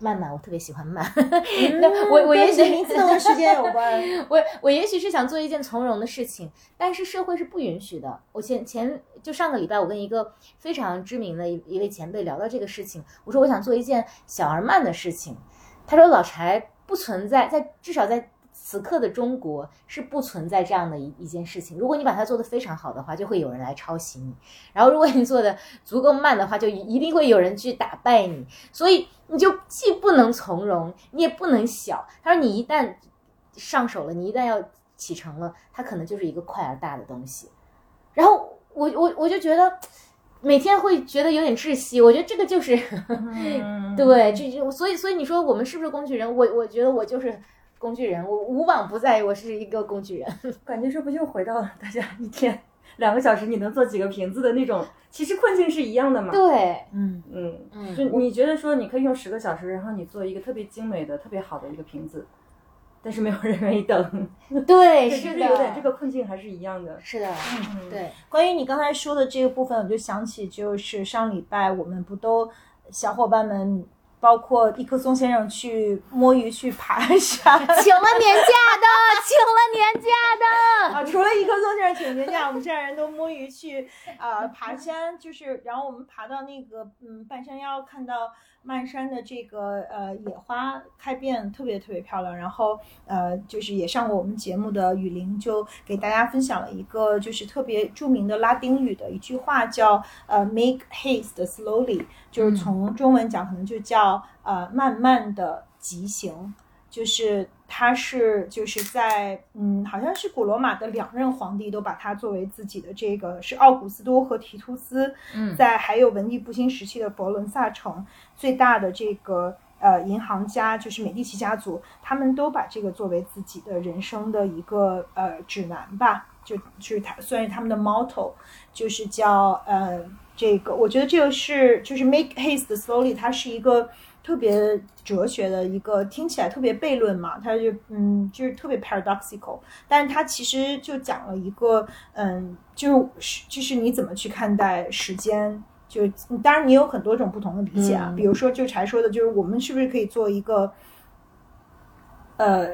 慢慢，我特别喜欢慢。*laughs* 那我我也许
名字 *laughs* 跟时间有关。*laughs*
我我也许是想做一件从容的事情，但是社会是不允许的。我前前就上个礼拜，我跟一个非常知名的一一位前辈聊到这个事情，我说我想做一件小而慢的事情。他说老柴不存在，在至少在。此刻的中国是不存在这样的一一件事情。如果你把它做得非常好的话，就会有人来抄袭你；然后如果你做的足够慢的话，就一定会有人去打败你。所以你就既不能从容，你也不能小。他说你一旦上手了，你一旦要启程了，它可能就是一个快而大的东西。然后我我我就觉得每天会觉得有点窒息。我觉得这个就是 *laughs* 对，这就所以所以你说我们是不是工具人？我我觉得我就是。工具人，我无往不在，我是一个工具人。*laughs*
感觉这不就回到了大家一天两个小时你能做几个瓶子的那种，其实困境是一样的嘛？
对，
嗯嗯嗯，就你觉得说你可以用十个小时，然后你做一个特别精美的、特别好的一个瓶子，但是没有人愿意等。*laughs*
对，是的，
有点这个困境还是一样的。
是的，嗯，对。
关于你刚才说的这个部分，我就想起就是上礼拜我们不都小伙伴们。包括一棵松先生去摸鱼去爬山，*laughs* 请了
年假的，*laughs* 请了年假的
啊！除了一棵松先生请年假，我们这样人都摸鱼去啊爬山，就是然后我们爬到那个嗯半山腰，看到。漫山的这个呃野花开遍，特别特别漂亮。然后呃，就是也上过我们节目的雨林，就给大家分享了一个就是特别著名的拉丁语的一句话，叫呃 “make haste slowly”，就是从中文讲可能就叫呃慢慢的急行。就是他是就是在嗯，好像是古罗马的两任皇帝都把他作为自己的这个是奥古斯都和提图斯，
嗯，
在还有文艺复兴时期的佛罗伦萨城最大的这个呃银行家就是美第奇家族，他们都把这个作为自己的人生的一个呃指南吧，就就是他算是他们的 motto，就是叫呃这个我觉得这个是就是 make haste slowly，它是一个。特别哲学的一个，听起来特别悖论嘛，它就嗯，就是特别 paradoxical，但是它其实就讲了一个，嗯，就是就是你怎么去看待时间，就当然你有很多种不同的理解啊，比如说就柴说的，就是我们是不是可以做一个，呃，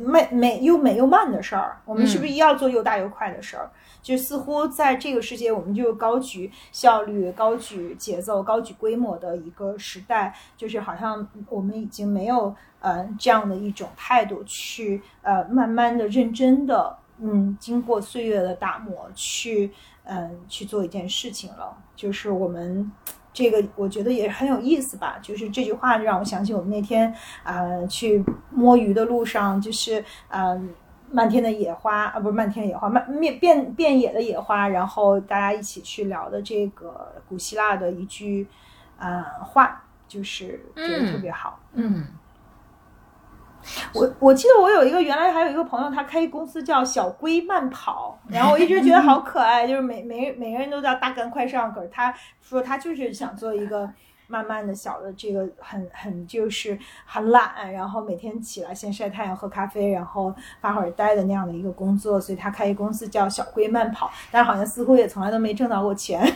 美美又美又慢的事儿，我们是不是要做又大又快的事儿？就似乎在这个世界，我们就高举效率、高举节奏、高举规模的一个时代，就是好像我们已经没有呃这样的一种态度去呃慢慢的、认真的，嗯，经过岁月的打磨去嗯去做一件事情了。就是我们这个，我觉得也很有意思吧。就是这句话让我想起我们那天啊去摸鱼的路上，就是嗯。漫天的野花啊，不是漫天的野花，漫面遍遍野的野花，然后大家一起去聊的这个古希腊的一句呃话，就是觉得特别好。
嗯
我我记得我有一个原来还有一个朋友，他开一公司叫小龟慢跑，然后我一直觉得好可爱，就是每 *laughs* 每每个人都叫大干快上，可是他说他就是想做一个慢慢的小的这个很很就是很懒，然后每天起来先晒太阳喝咖啡，然后发会儿呆的那样的一个工作，所以他开一公司叫小龟慢跑，但是好像似乎也从来都没挣到过钱。*laughs*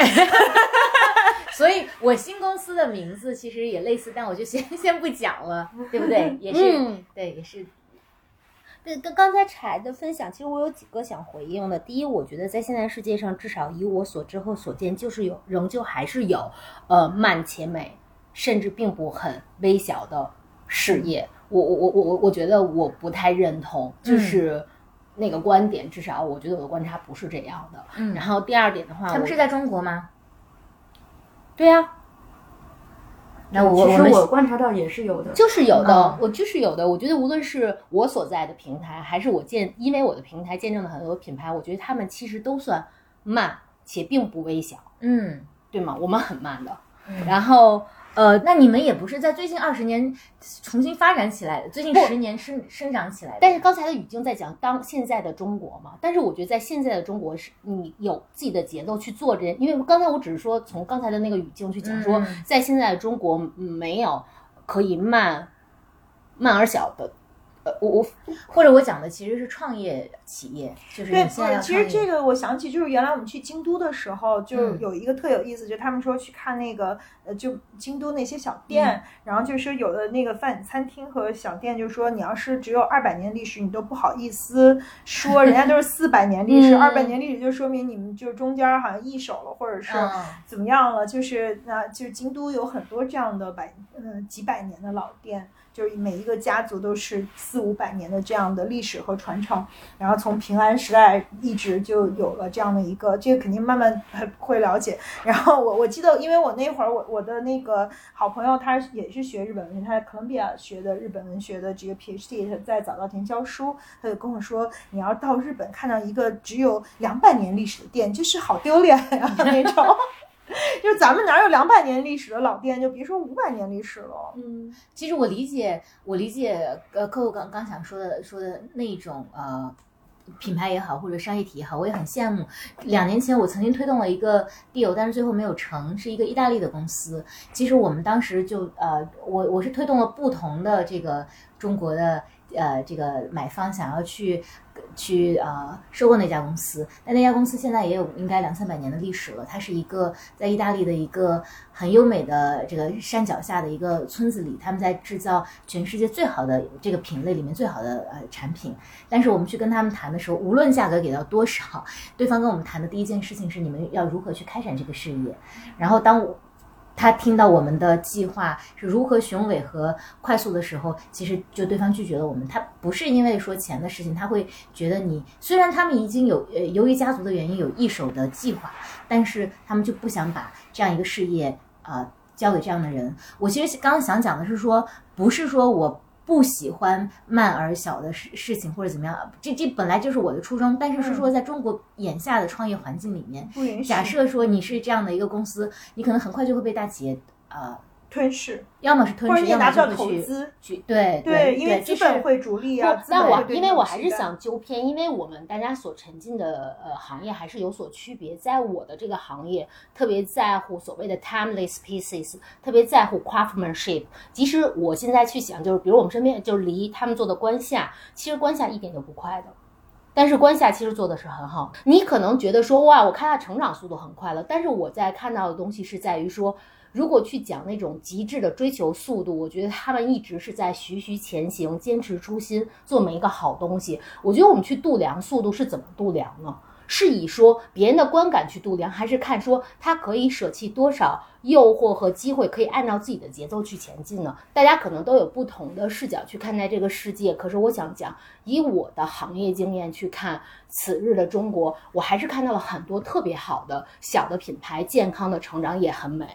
所以我新公司的名字其实也类似，但我就先 *laughs* 先不讲了，*laughs* 对不对？也是，
嗯
对，也是，
对，跟刚才柴的分享，其实我有几个想回应的。第一，我觉得在现在世界上，至少以我所知和所见，就是有，仍旧还是有，呃，慢且美，甚至并不很微小的事业。我我我我我我觉得我不太认同，就是那个观点，至少我觉得我的观察不是这样的。
嗯
然后第二点的话，
他们是在中国吗？
对啊，
那我
其实我观察到也是有的，
就是有的，
嗯
我就是有的。我觉得无论是我所在的平台，还是我见，因为我的平台见证了很多品牌，我觉得他们其实都算慢，且并不微小，
嗯，
对吗？我们很慢的。
嗯
然后，呃，
那你们也不是在最近二十年重新发展起来的，最近十年生生长起来的。
但是刚才的语境在讲当现在的中国嘛，但是我觉得在现在的中国是你有自己的节奏去做这件，因为刚才我只是说从刚才的那个语境去讲说，
嗯
在现在的中国嗯没有可以慢慢而小的，呃，我我
或者我讲的其实是创业企业，就是
对，其实这
个
个我想起，就是原来我们去京都的时候，就
嗯
有一个特有意思，就他们说去看那个呃，就京都那些小店，
嗯
然后就是说有的那个饭餐厅和小店，就说你要是只有二百年历史，你都不好意思说，人家都是四百年历史，
嗯
二百年历史就说明你们就中间好像易手了，或者是
嗯
怎么样了，就是那就是京都有很多这样的百呃几百年的老店。就是每一个家族都是四五百年的这样的历史和传承，然后从平安时代一直就有了这样的一个，这个肯定慢慢会了解。然后我我记得，因为我那会儿我我的那个好朋友他也是学日本文学，他在哥伦比亚学的日本文学的这个 PhD，他在早稻田教书，他就跟我说，你要到日本看到一个只有两百年历史的店，就是好丢脸呀、*laughs* 那种。*laughs* 就是咱们哪有两百年历史的老店，就别说五百年历史了。
嗯
其实我理解，我理解，呃，客户刚刚想说的说的那种呃品牌也好，或者商业体也好，我也很羡慕。两年前我曾经推动了一个 deal，但是最后没有成，是一个意大利的公司。其实我们当时就呃，我我是推动了不同的这个中国的呃这个买方想要去去呃收购那家公司，但那家公司现在也有应该两三百年的历史了。它是一个在意大利的一个很优美的这个山脚下的一个村子里，他们在制造全世界最好的这个品类里面最好的呃产品。但是我们去跟他们谈的时候，无论价格给到多少，对方跟我们谈的第一件事情是你们要如何去开展这个事业。然后当我他听到我们的计划是如何雄伟和快速的时候，其实就对方拒绝了我们。他不是因为说钱的事情，他会觉得你虽然他们已经有呃由于家族的原因有一手的计划，但是他们就不想把这样一个事业啊交给这样的人。我其实刚刚想讲的是说，不是说我。不喜欢慢而小的事事情或者怎么样，这这本来就是我的初衷。但是是说，在中国眼下的创业环境里面，假设说你是这样的一个公司，你可能很快就会被大企业呃，
吞噬，
要么是吞噬，要么
拿不到
就会去
投资，
去对
对，因为资本会逐利啊。
不，
资本
但我因为我还是想纠偏，因为我们大家所沉浸的呃行业还是有所区别。在我的这个行业，特别在乎所谓的 timeless pieces，特别在乎 craftsmanship。即使我现在去想，就是比如我们身边就是离他们做的关下，其实关下一点都不快的。但是关夏其实做的是很好，你可能觉得说哇，我看他成长速度很快了，但是我在看到的东西是在于说，如果去讲那种极致的追求速度，我觉得他们一直是在徐徐前行，坚持初心，做每一个好东西。我觉得我们去度量速度是怎么度量呢？是以说别人的观感去度量，还是看说他可以舍弃多少诱惑和机会，可以按照自己的节奏去前进呢？大家可能都有不同的视角去看待这个世界，可是我想讲，以我的行业经验去看此日的中国，我还是看到了很多特别好的小的品牌，健康的成长也很美。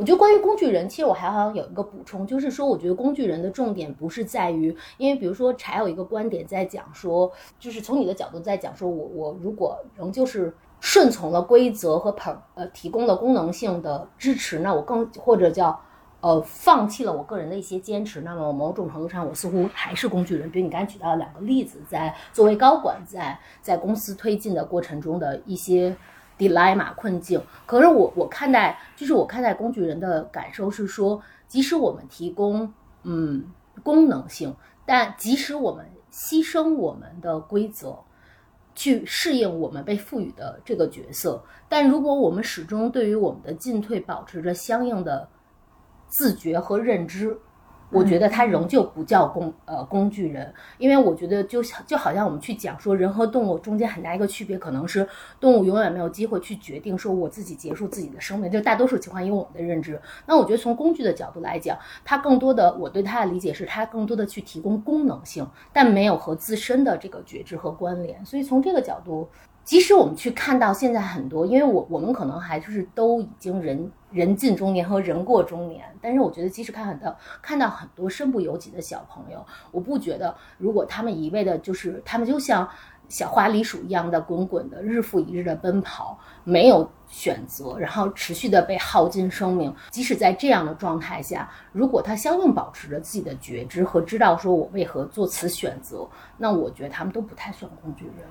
我觉得关于工具人，其实我还想有一个补充，就是说，我觉得工具人的重点不是在于，因为比如说柴有一个观点在讲说，就是从你的角度在讲说，我我如果仍旧是顺从了规则和捧呃提供了功能性的支持，那我更或者叫呃放弃了我个人的一些坚持，那么某种程度上我似乎还是工具人。比如你刚才举到的两个例子，在作为高管在在公司推进的过程中的一些。Dilemma 困境，可是我我看待就是我看待工具人的感受是说，即使我们提供嗯功能性，但即使我们牺牲我们的规则去适应我们被赋予的这个角色，但如果我们始终对于我们的进退保持着相应的自觉和认知。我觉得他仍旧不叫工呃工具人，因为我觉得就像就好像我们去讲说人和动物中间很大一个区别，可能是动物永远没有机会去决定说我自己结束自己的生命，就大多数情况以我们的认知。那我觉得从工具的角度来讲，它更多的我对它的理解是它更多的去提供功能性，但没有和自身的这个觉知和关联。所以从这个角度。即使我们去看到现在很多，因为我我们可能还就是都已经人人近中年和人过中年，但是我觉得即使看很到看到很多身不由己的小朋友，我不觉得如果他们一味的就是他们就像小花栗鼠一样的滚滚的日复一日的奔跑，没有选择，然后持续的被耗尽生命。即使在这样的状态下，如果他相应保持着自己的觉知和知道说我为何做此选择，那我觉得他们都不太算工具人。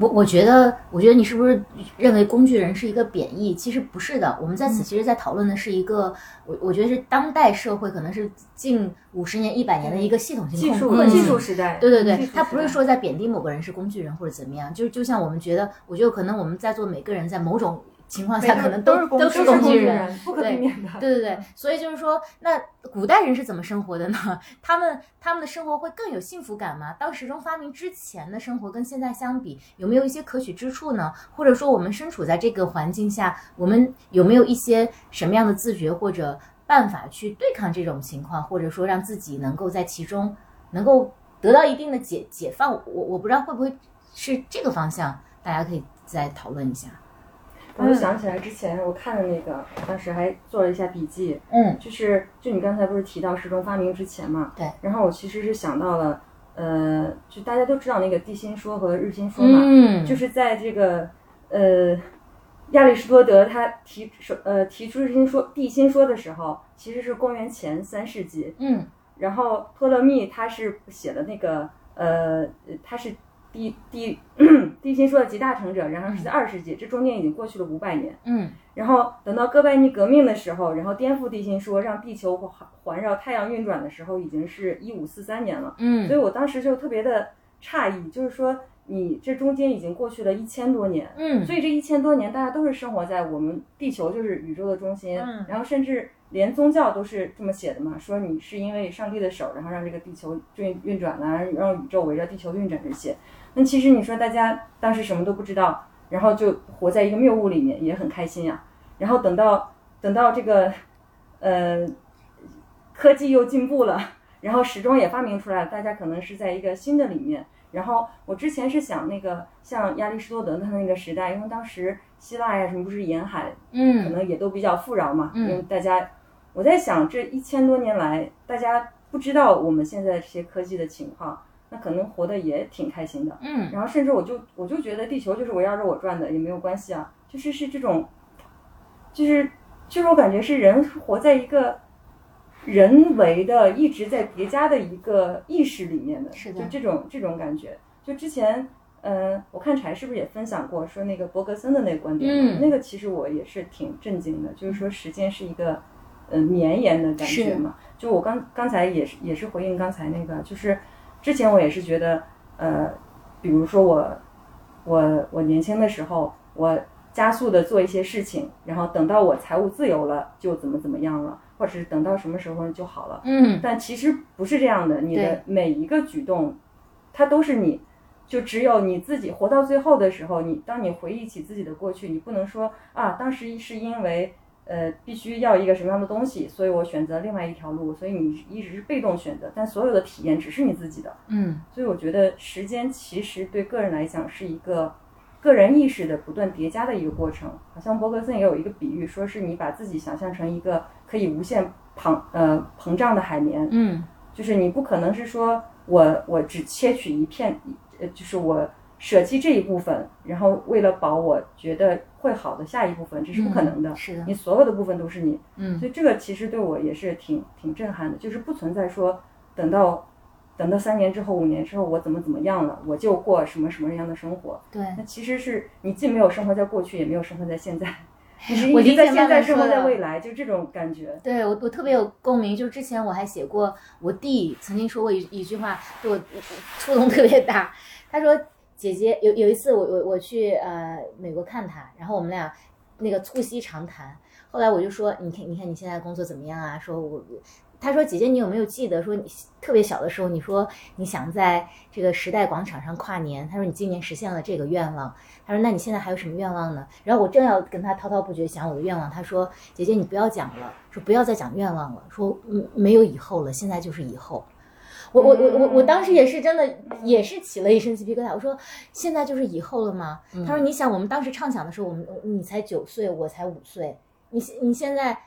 我我觉得，我觉得你是不是认为工具人是一个贬义？其实不是的。我们在此其实，在讨论的是一个，我我觉得是当代社会可能是近五十年、一百年的一个系统性
技术。技术时代，
对对对
技术，
他不是说在贬低某个人是工具人或者怎么样，就是就像我们觉得，我觉得可能我们在座每个人在某种情况下可能都
都是工
都
具人
是工具人，
人，不可避免的。
对对对，所以就是说，那古代人是怎么生活的呢？他们他们的生活会更有幸福感吗？当时钟发明之前的生活跟现在相比，有没有一些可取之处呢？或者说，我们身处在这个环境下，我们有没有一些什么样的自觉或者办法去对抗这种情况，或者说让自己能够在其中能够得到一定的解解放？我我不知道会不会是这个方向，大家可以再讨论一下。
我就想起来之前我看的那个，当时还做了一下笔记，
嗯
就是就你刚才不是提到时钟发明之前嘛？
对。
然后我其实是想到了，呃，就大家都知道那个地心说和日心说嘛，
嗯
就是在这个呃亚里士多德他提说呃提出日心说地心说的时候，其实是公元前三世纪，
嗯
然后托勒密他是写的那个呃他是地地地心说的集大成者，然后是在二世纪，这中间已经过去了五百年。
嗯
然后等到哥白尼革命的时候，然后颠覆地心说，让地球环环绕太阳运转的时候，已经是一五四三年了。
嗯
所以我当时就特别的诧异，就是说你这中间已经过去了一千多年，
嗯
所以这一千多年大家都是生活在我们地球就是宇宙的中心，
嗯
然后甚至连宗教都是这么写的嘛，说你是因为上帝的手，然后让这个地球运运转啊，让宇宙围着地球运转这些。那其实你说大家当时什么都不知道，然后就活在一个谬误里面，也很开心呀、然后等到等到这个，呃，科技又进步了，然后时钟也发明出来了，大家可能是在一个新的里面。然后我之前是想那个像亚里士多德他那个时代，因为当时希腊呀什么不是沿海，嗯。可
嗯
能也都比较富饶嘛，
嗯。
因为大家，我在想这一千多年来，大家不知道我们现在这些科技的情况，那可能活得也挺开心的。
嗯
然后甚至我就我就觉得地球就是围绕着我转的，也没有关系啊，就是是这种，就是就是我感觉是人活在一个人为的一直在叠加的一个意识里面的，
是的
就这种这种感觉。就之前，嗯、我看柴是不是也分享过说那个伯格森的那个观点？
嗯
那个其实我也是挺震惊的，就是说时间是一个。嗯，绵延的感觉嘛，就我刚刚才也是也是回应刚才那个，就是之前我也是觉得，呃，比如说我我我年轻的时候，我加速的做一些事情，然后等到我财务自由了，就怎么怎么样了，或者是等到什么时候就好了。
嗯
但其实不是这样的，你的每一个举动，它都是你，就只有你自己活到最后的时候，你当你回忆起自己的过去，你不能说啊，当时是因为呃必须要一个什么样的东西，所以我选择另外一条路，所以你一直是被动选择，但所有的体验只是你自己的。
嗯
所以我觉得时间其实对个人来讲是一个个人意识的不断叠加的一个过程。好像伯格森也有一个比喻，说是你把自己想象成一个可以无限膨呃膨胀的海绵，
嗯
就是你不可能是说我我只切取一片，呃，就是我舍弃这一部分，然后为了保我觉得会好的下一部分，这是不可能的。
嗯是的
你所有的部分都是你，
嗯
所以这个其实对我也是挺挺震撼的，就是不存在说等到等到三年之后、五年之后我怎么怎么样了，我就过什么什么样的生活。
对。
那其实是你既没有生活在过去，也没有生活在现在，*laughs* 你是
我理解
一直在现在生活在未来，就这种感觉。
对我，我特别有共鸣。就是之前我还写过，我弟曾经说过一一句话，对我触动特别大。他说：“姐姐有有一次我，我我去呃美国看他，然后我们俩那个促膝长谈。后来我就说，你看，你看你现在工作怎么样啊？说我，他说姐姐，你有没有记得说你特别小的时候，你说你想在这个时代广场上跨年？他说你今年实现了这个愿望。他说那你现在还有什么愿望呢？然后我正要跟他滔滔不绝讲我的愿望，他说姐姐你不要讲了，说不要再讲愿望了，说嗯没有以后了，现在就是以后。我我我我我当时也是真的也是起了一身鸡皮疙瘩。我说现在就是以后了吗？他说你想我们当时畅想的时候，我们你才九岁，我才五岁，你现你现在。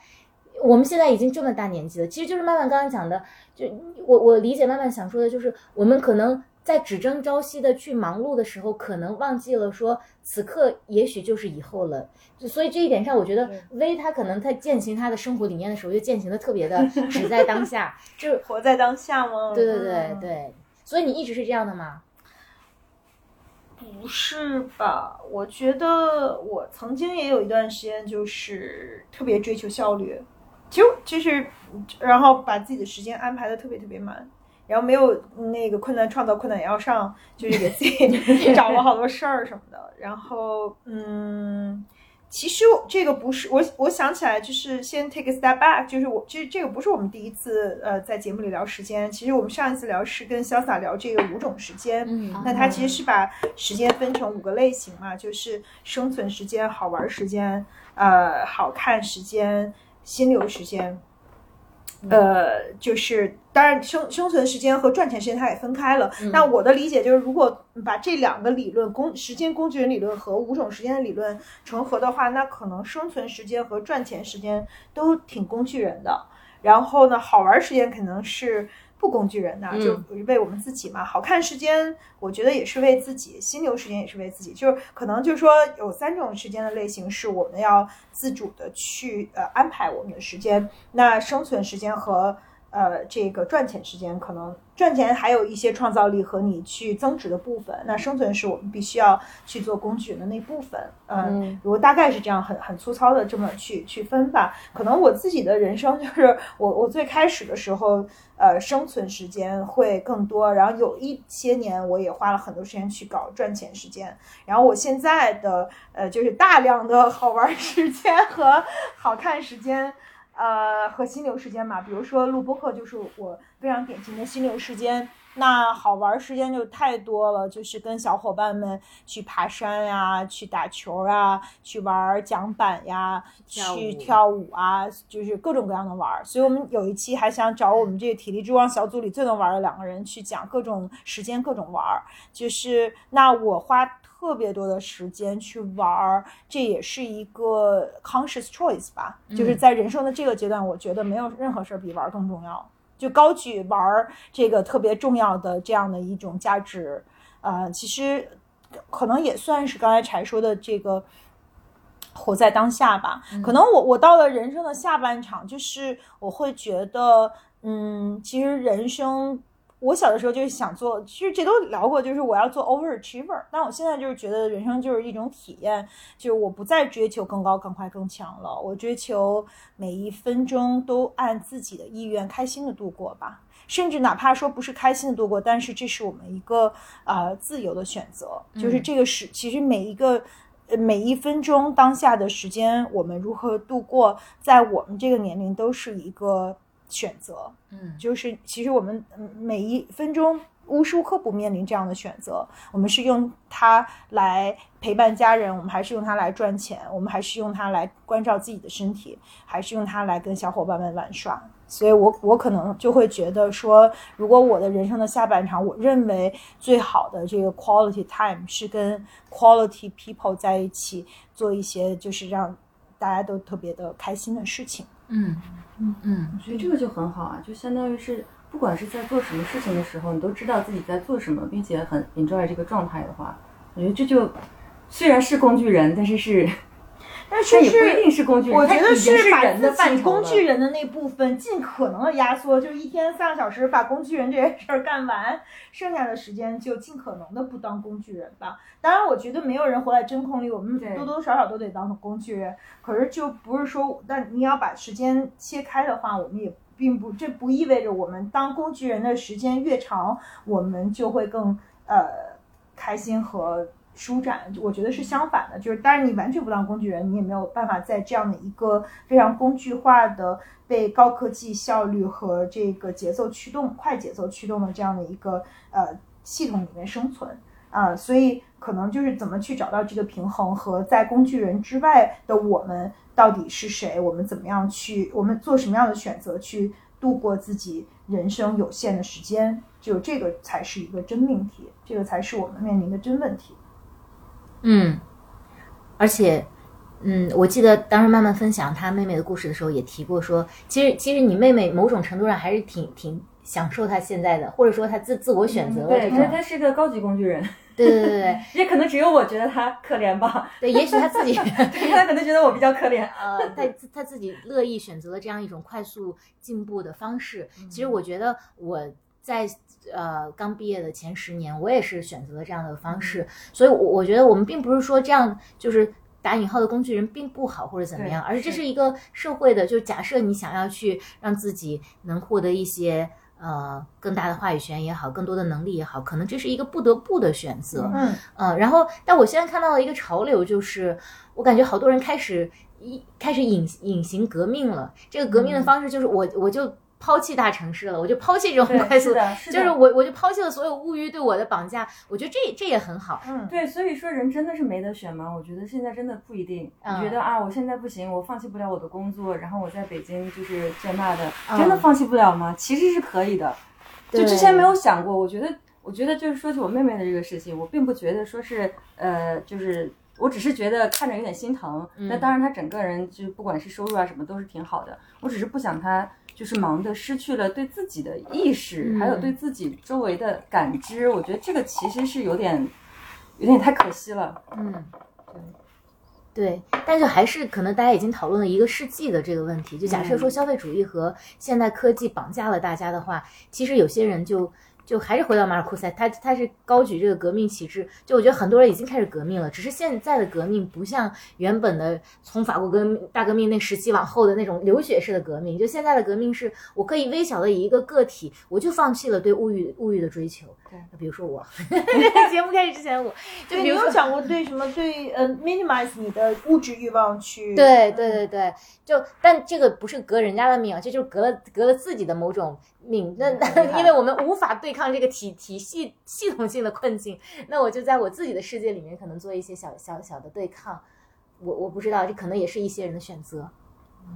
我们现在已经这么大年纪了，其实就是曼曼刚刚讲的，就我我理解曼曼想说的，就是我们可能在只争朝夕的去忙碌的时候，可能忘记了说此刻也许就是以后了。就所以这一点上，我觉得薇他可能在践行他的生活理念的时候，就践行的特别的 *laughs* 只在当下，就是
活在当下吗？
对对对。所以你一直是这样的吗？
不是吧？我觉得我曾经也有一段时间就是特别追求效率，就就是然后把自己的时间安排的特别特别满，然后没有那个困难创造困难也要上，就是给自己找了好多事儿什么的。然后嗯，其实这个不是我我想起来就是先 take a step back，就是我这这个不是我们第一次呃在节目里聊时间，其实我们上一次聊是跟潇洒聊这个五种时间，
嗯
那它其实是把时间分成五个类型嘛，就是生存时间、好玩时间、呃好看时间、心流时间。呃，就是当然生生存时间和赚钱时间它也分开了。那我的理解就是，如果把这两个理论工时间工具人理论和五种时间的理论重合的话，那可能生存时间和赚钱时间都挺工具人的。然后呢，好玩时间可能是不工具人呐，就为我们自己嘛。好看时间，我觉得也是为自己；心流时间也是为自己。就是可能就是说有三种时间的类型是我们要自主的去呃安排我们的时间。那生存时间和呃这个赚钱时间，可能赚钱还有一些创造力和你去增值的部分。那生存是我们必须要去做工具人的那部分。嗯，如果大概是这样很很粗糙的这么去去分吧。可能我自己的人生就是 *laughs* 我我最开始的时候，呃，生存时间会更多，然后有一些年我也花了很多时间去搞赚钱时间。然后我现在的呃就是大量的 *laughs* 好玩时间和好看时间。呃，和心流时间嘛，比如说录播课就是我非常典型的心流时间。那好玩时间就太多了，就是跟小伙伴们去爬山呀，去打球啊，去玩桨板呀，去跳舞啊，就是各种各样的玩儿。所以我们有一期还想找我们这个体力之光小组里最能玩的两个人去讲各种时间各种玩儿。就是那我花特别多的时间去玩儿，这也是一个 conscious choice 吧。就是在人生的这个阶段，我觉得没有任何事儿比玩儿更重要。就高举玩儿这个特别重要的这样的一种价值，呃，其实可能也算是刚才柴说的这个活在当下吧。可能我我到了人生的下半场，就是我会觉得，嗯，其实人生。我小的时候就是想做，其实这都聊过，就是我要做 overachiever。但我现在就是觉得人生就是一种体验，就是我不再追求更高、更快、更强了，我追求每一分钟都按自己的意愿开心的度过吧。甚至哪怕说不是开心的度过，但是这是我们一个呃自由的选择，就是这个是其实每一个。呃，每一分钟当下的时间，我们如何度过，在我们这个年龄都是一个选择。
嗯，
就是其实我们嗯每一分钟无时无刻不面临这样的选择，我们是用它来陪伴家人，我们还是用它来赚钱，我们还是用它来关照自己的身体，还是用它来跟小伙伴们玩耍。所以我我可能就会觉得说，如果我的人生的下半场，我认为最好的这个 quality time 是跟 quality people 在一起做一些就是让大家都特别的开心的事情。
嗯嗯嗯。
我觉得这个就很好啊，就相当于是不管是在做什么事情的时候，你都知道自己在做什么，并且很 enjoy 这个状态的话，我觉得这就虽然是工具人，但是是，
但
是也不
是
一定是工具人，
我觉得
是
把自己工具人的那部分尽可能的压缩，就是一天三个小时把工具人这件事儿干完，剩下的时间就尽可能的不当工具人吧。当然，我觉得没有人活在真空里，我们多多少少都得当工具人。可是就不是说，但你要把时间切开的话，我们也并不，这不意味着我们当工具人的时间越长，我们就会更呃开心和舒展。我觉得是相反的，就是当然你完全不当工具人，你也没有办法在这样的一个非常工具化的、被高科技效率和这个节奏驱动、快节奏驱动的这样的一个呃系统里面生存。啊、所以可能就是怎么去找到这个平衡，和在工具人之外的我们到底是谁？我们怎么样去？我们做什么样的选择去度过自己人生有限的时间？只有这个才是一个真命题，这个才是我们面临的真问题。
嗯，而且，嗯，我记得当时慢慢分享她妹妹的故事的时候，也提过说，其实其实你妹妹某种程度上还是挺挺享受她现在的，或者说她自自我选择了
对，
这种，
他他是个高级工具人，
对对对对 *laughs*
也可能只有我觉得他可怜吧，
对，也许他自己。*laughs*
对他可能觉得我比较可怜。
呃，他自他自己乐意选择了这样一种快速进步的方式。其实我觉得我在呃刚毕业的前十年，我也是选择了这样的方式。所以我，我觉得我们并不是说这样就是。打引号的工具人并不好或者怎么样，而是这
是
是一个社会的，就是假设你想要去让自己能获得一些呃更大的话语权也好，更多的能力也好，可能这是一个不得不的选择。
嗯
呃，然后，但我现在看到了一个潮流，就是我感觉好多人开始一开始隐隐形革命了。这个革命的方式就是我我就抛弃大城市了，*laughs* 我就抛弃这种快速
是的是的
就是我我就抛弃了所有物欲对我的绑架。我觉得这这也很好。
嗯，
对，所以说人真的是没得选吗？我觉得现在真的不一定。
嗯
你觉得啊，我现在不行，我放弃不了我的工作，然后我在北京就是这那的，
嗯
真的放弃不了吗？其实是可以的。就之前没有想过，我觉得，我觉得就是说起我妹妹的这个事情，我并不觉得说是呃，就是我只是觉得看着有点心疼。那、当然，她整个人就不管是收入啊什么都是挺好的，我只是不想她就是忙的失去了对自己的意识，还有对自己周围的感知。我觉得这个其实是有点有点太可惜了。
嗯，对，对但是还是可能大家已经讨论了一个世纪的这个问题。就假设说消费主义和现代科技绑架了大家的话，其实有些人就。就还是回到马尔库塞，他他是高举这个革命旗帜。就我觉得很多人已经开始革命了，只是现在的革命不像原本的从法国革命大革命那时期往后的那种流血式的革命。就现在的革命是我可以微小的以一个个体，我就放弃了对物欲物欲的追求。
对，
比如说我，*laughs* 节目开始之前我，就
对，
比如说
你有想过对什么对呃 minimize 你的物质欲望去？
对对对对，就但这个不是革人家的命啊，这就是革了革了自己的某种命。那
害
因为我们无法对抗这个体体系系统性的困境，那我就在我自己的世界里面可能做一些小小小的对抗。我我不知道，这可能也是一些人的选择。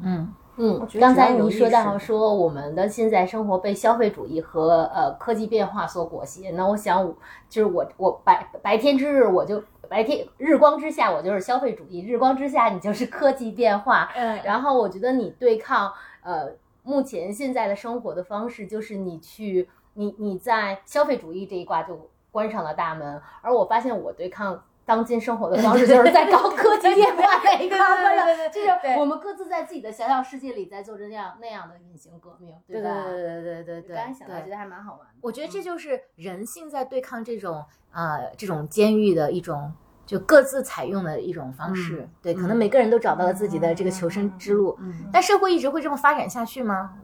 嗯
嗯刚才你说到说我们的现在生活被消费主义和呃科技变化所裹挟，那我想我就是我我白白天之日我就白天日光之下我就是消费主义，日光之下你就是科技变化。
嗯
然后我觉得你对抗呃目前现在的生活的方式，就是你去你你在消费主义这一挂就关上了大门，而我发现我对抗。当今生活的方式 *laughs* 就是在高科技变化这一卦关上，就是我们各自在自己的小小世界里在做着那样那样的隐形革命，
对
吧？
对对对对对，
刚才想到，
对
觉得还蛮好玩的。
我觉得这就是人性在对抗这种呃这种监狱的一种，就各自采用的一种方式。
嗯
对，可能每个人都找到了自己的这个求生之路。
嗯，
但社会一直会这么发展下去吗？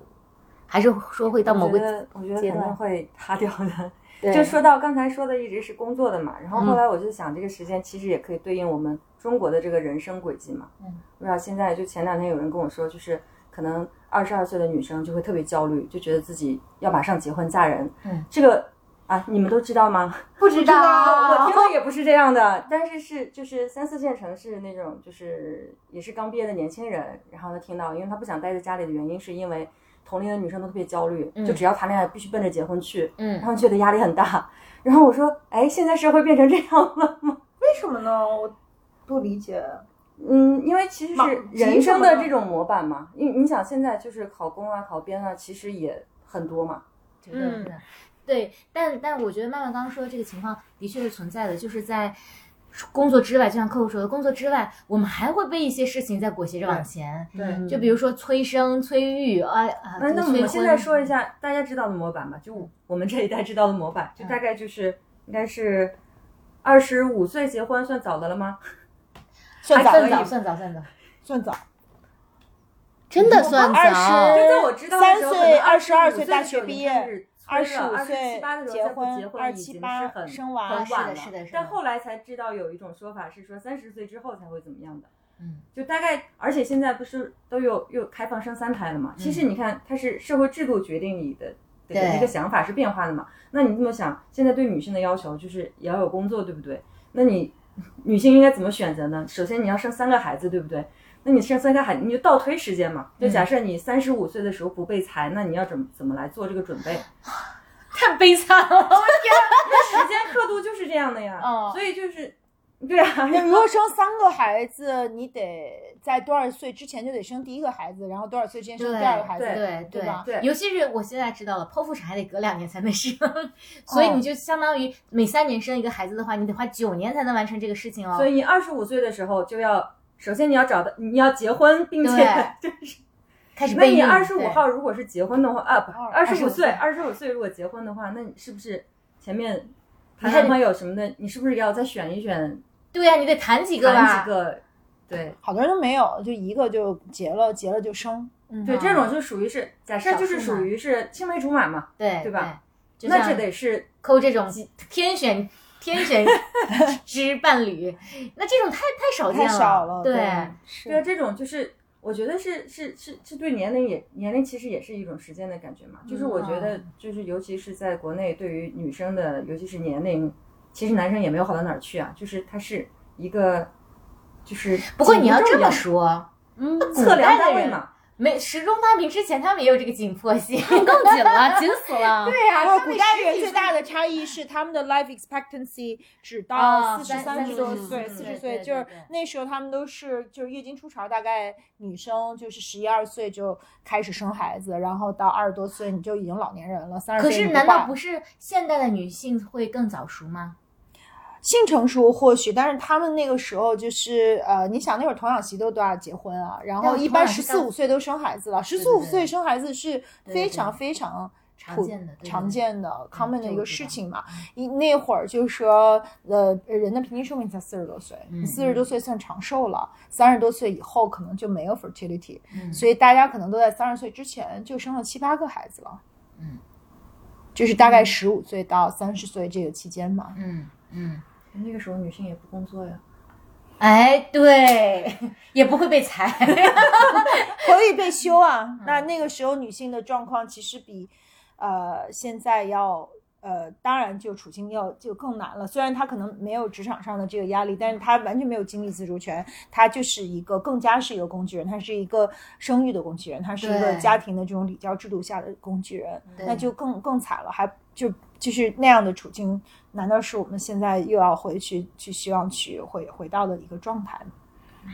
还是说会到某个
我觉得我觉得肯定
阶段
会塌掉的。*laughs*
对
就说到刚才说的一直是工作的嘛，然后
嗯
后来我就想，这个时间其实也可以对应我们中国的这个人生轨迹嘛。
嗯，
不知道现在就前两天有人跟我说，就是可能二十二岁的女生就会特别焦虑，就觉得自己要马上结婚嫁人。
嗯，
这个啊，你们都知道吗？*laughs*
不知道
我听的也不是这样的，但是是就是三四线城市那种，就是也是刚毕业的年轻人，然后他听到，因为他不想待在家里的原因，是因为同龄的女生都特别焦虑，
嗯
就只要谈恋爱必须奔着结婚去，
嗯
然后觉得压力很大。然后我说，哎，现在社会变成这样了吗？*laughs*
为什么呢？我不理解。
嗯，因为其实是人生的这种模板嘛。因为你想现在就是考公啊、考编啊，其实也很多嘛。
觉得是的对，但但我觉得曼曼刚刚说的这个情况的确是存在的，就是在工作之外，就像客户说的，工作之外，我们还会被一些事情在裹挟着往前。
对
就比如说催生、催育啊啊，
那那我们现在说一下大家知道的模板吧，就我们这一代知道的模板，就大概就是应该是二十五岁结婚算早的了吗？*laughs*
算早
算早，算早，算早。
算早，
真的算早。
二十
就在我知道的时候，
三岁
二
22
岁
岁大学毕业
二十
25
二
岁
七八的时候
结
再结婚已经
27
是很
生娃
很晚了。
是的是的
但后来才知道有一种说法是说三十岁之后才会怎么样的。
嗯，
就大概，而且现在不是都有又开放生三胎了嘛？其实
嗯
你看，它是社会制度决定你的的
对
那个想法是变化的嘛？那你这么想，现在对女性的要求就是也要有工作，对不对？那你 *laughs* 女性应该怎么选择呢？首先你要生三个孩子，对不对？那你生三个孩子，你就倒推时间嘛。就假设你三十五岁的时候不被裁，那你要怎么怎么来做这个准备？*laughs*
太悲惨了，我天！
那时间刻度就是这样的呀。*laughs*
哦
所以就是，对啊，
你如果生三个孩子，你得在多少岁之前就得生第一个孩子，然后多少岁之前生第二个孩子，
对
对吧？
对
尤其是我现在知道了，剖腹产还得隔两年才能生，所以你就相当于每三年生一个孩子的话，你得花九年才能完成这个事情哦。
所以你二十五岁的时候就要，首先你要找到你要结婚，并且 *laughs* 就是。
开始那你。
二十五号如果是结婚的话啊，不，二十
25
五岁，二十五岁如果结婚的话，那你是不是前面谈
你
男朋友什么的，你是不是要再选一选，
对呀、你得谈几个
谈
吧
几？个？对
好多人都没有，就一个就结了，结了就生。嗯，
对，这种就属于是假设就是属于是青梅竹马嘛，
对
对吧？那这得是
抠这种天选天选之伴侣，*laughs* 那这种太太少见
太少了，
对，
是
这种就是我觉得是是是是对年龄也年龄其实也是一种时间的感觉嘛。就是我觉得就是尤其是在国内，对于女生的尤其是年龄，其实男生也没有好到哪儿去啊。就是它是一个就是
不过你要这么说，嗯，
测量单位嘛。
没时钟发明之前，他们也有这个紧迫性。*laughs*
更紧了，*laughs* 紧死了。
对呀、
然后
他们
古代人最大的差异是他们的 life expectancy 只到
啊
四十
三
三十多岁，四十岁，就是那时候他们都是就是月经初潮，大概女生就是十一二岁就开始生孩子，然后到二十多岁你就已经老年人了，三十
可是
岁你办
难道不是现代的女性会更早熟吗？
性成熟或许，但是他们那个时候就是呃，你想那会儿童养媳都都要结婚啊，然后一般十四五岁都生孩子了，十四五岁生孩子是非常非常
常见的
常见的 common 的一个事情嘛。一那会儿就是说，呃，人的平均寿命才四十多岁，
嗯。
四十多岁算长寿了，三十多岁以后可能就没有 fertility，、
嗯。
所以大家可能都在三十岁之前就生了七八个孩子了。
嗯，
就是大概十五岁到三十岁这个期间嘛。
嗯嗯，
那个时候女性也不工作呀。
哎，对，也不会被裁。*laughs*
可以被休啊。
嗯
那那个时候女性的状况其实比呃现在要呃，当然就处境要就更难了。虽然她可能没有职场上的这个压力，但是她完全没有经济自主权，她就是一个更加是一个工具人，她是一个生育的工具人，她是一个家庭的这种礼教制度下的工具人，那就更更惨了，还就就是那样的处境，难道是我们现在又要回去去希望去回回到的一个状态吗？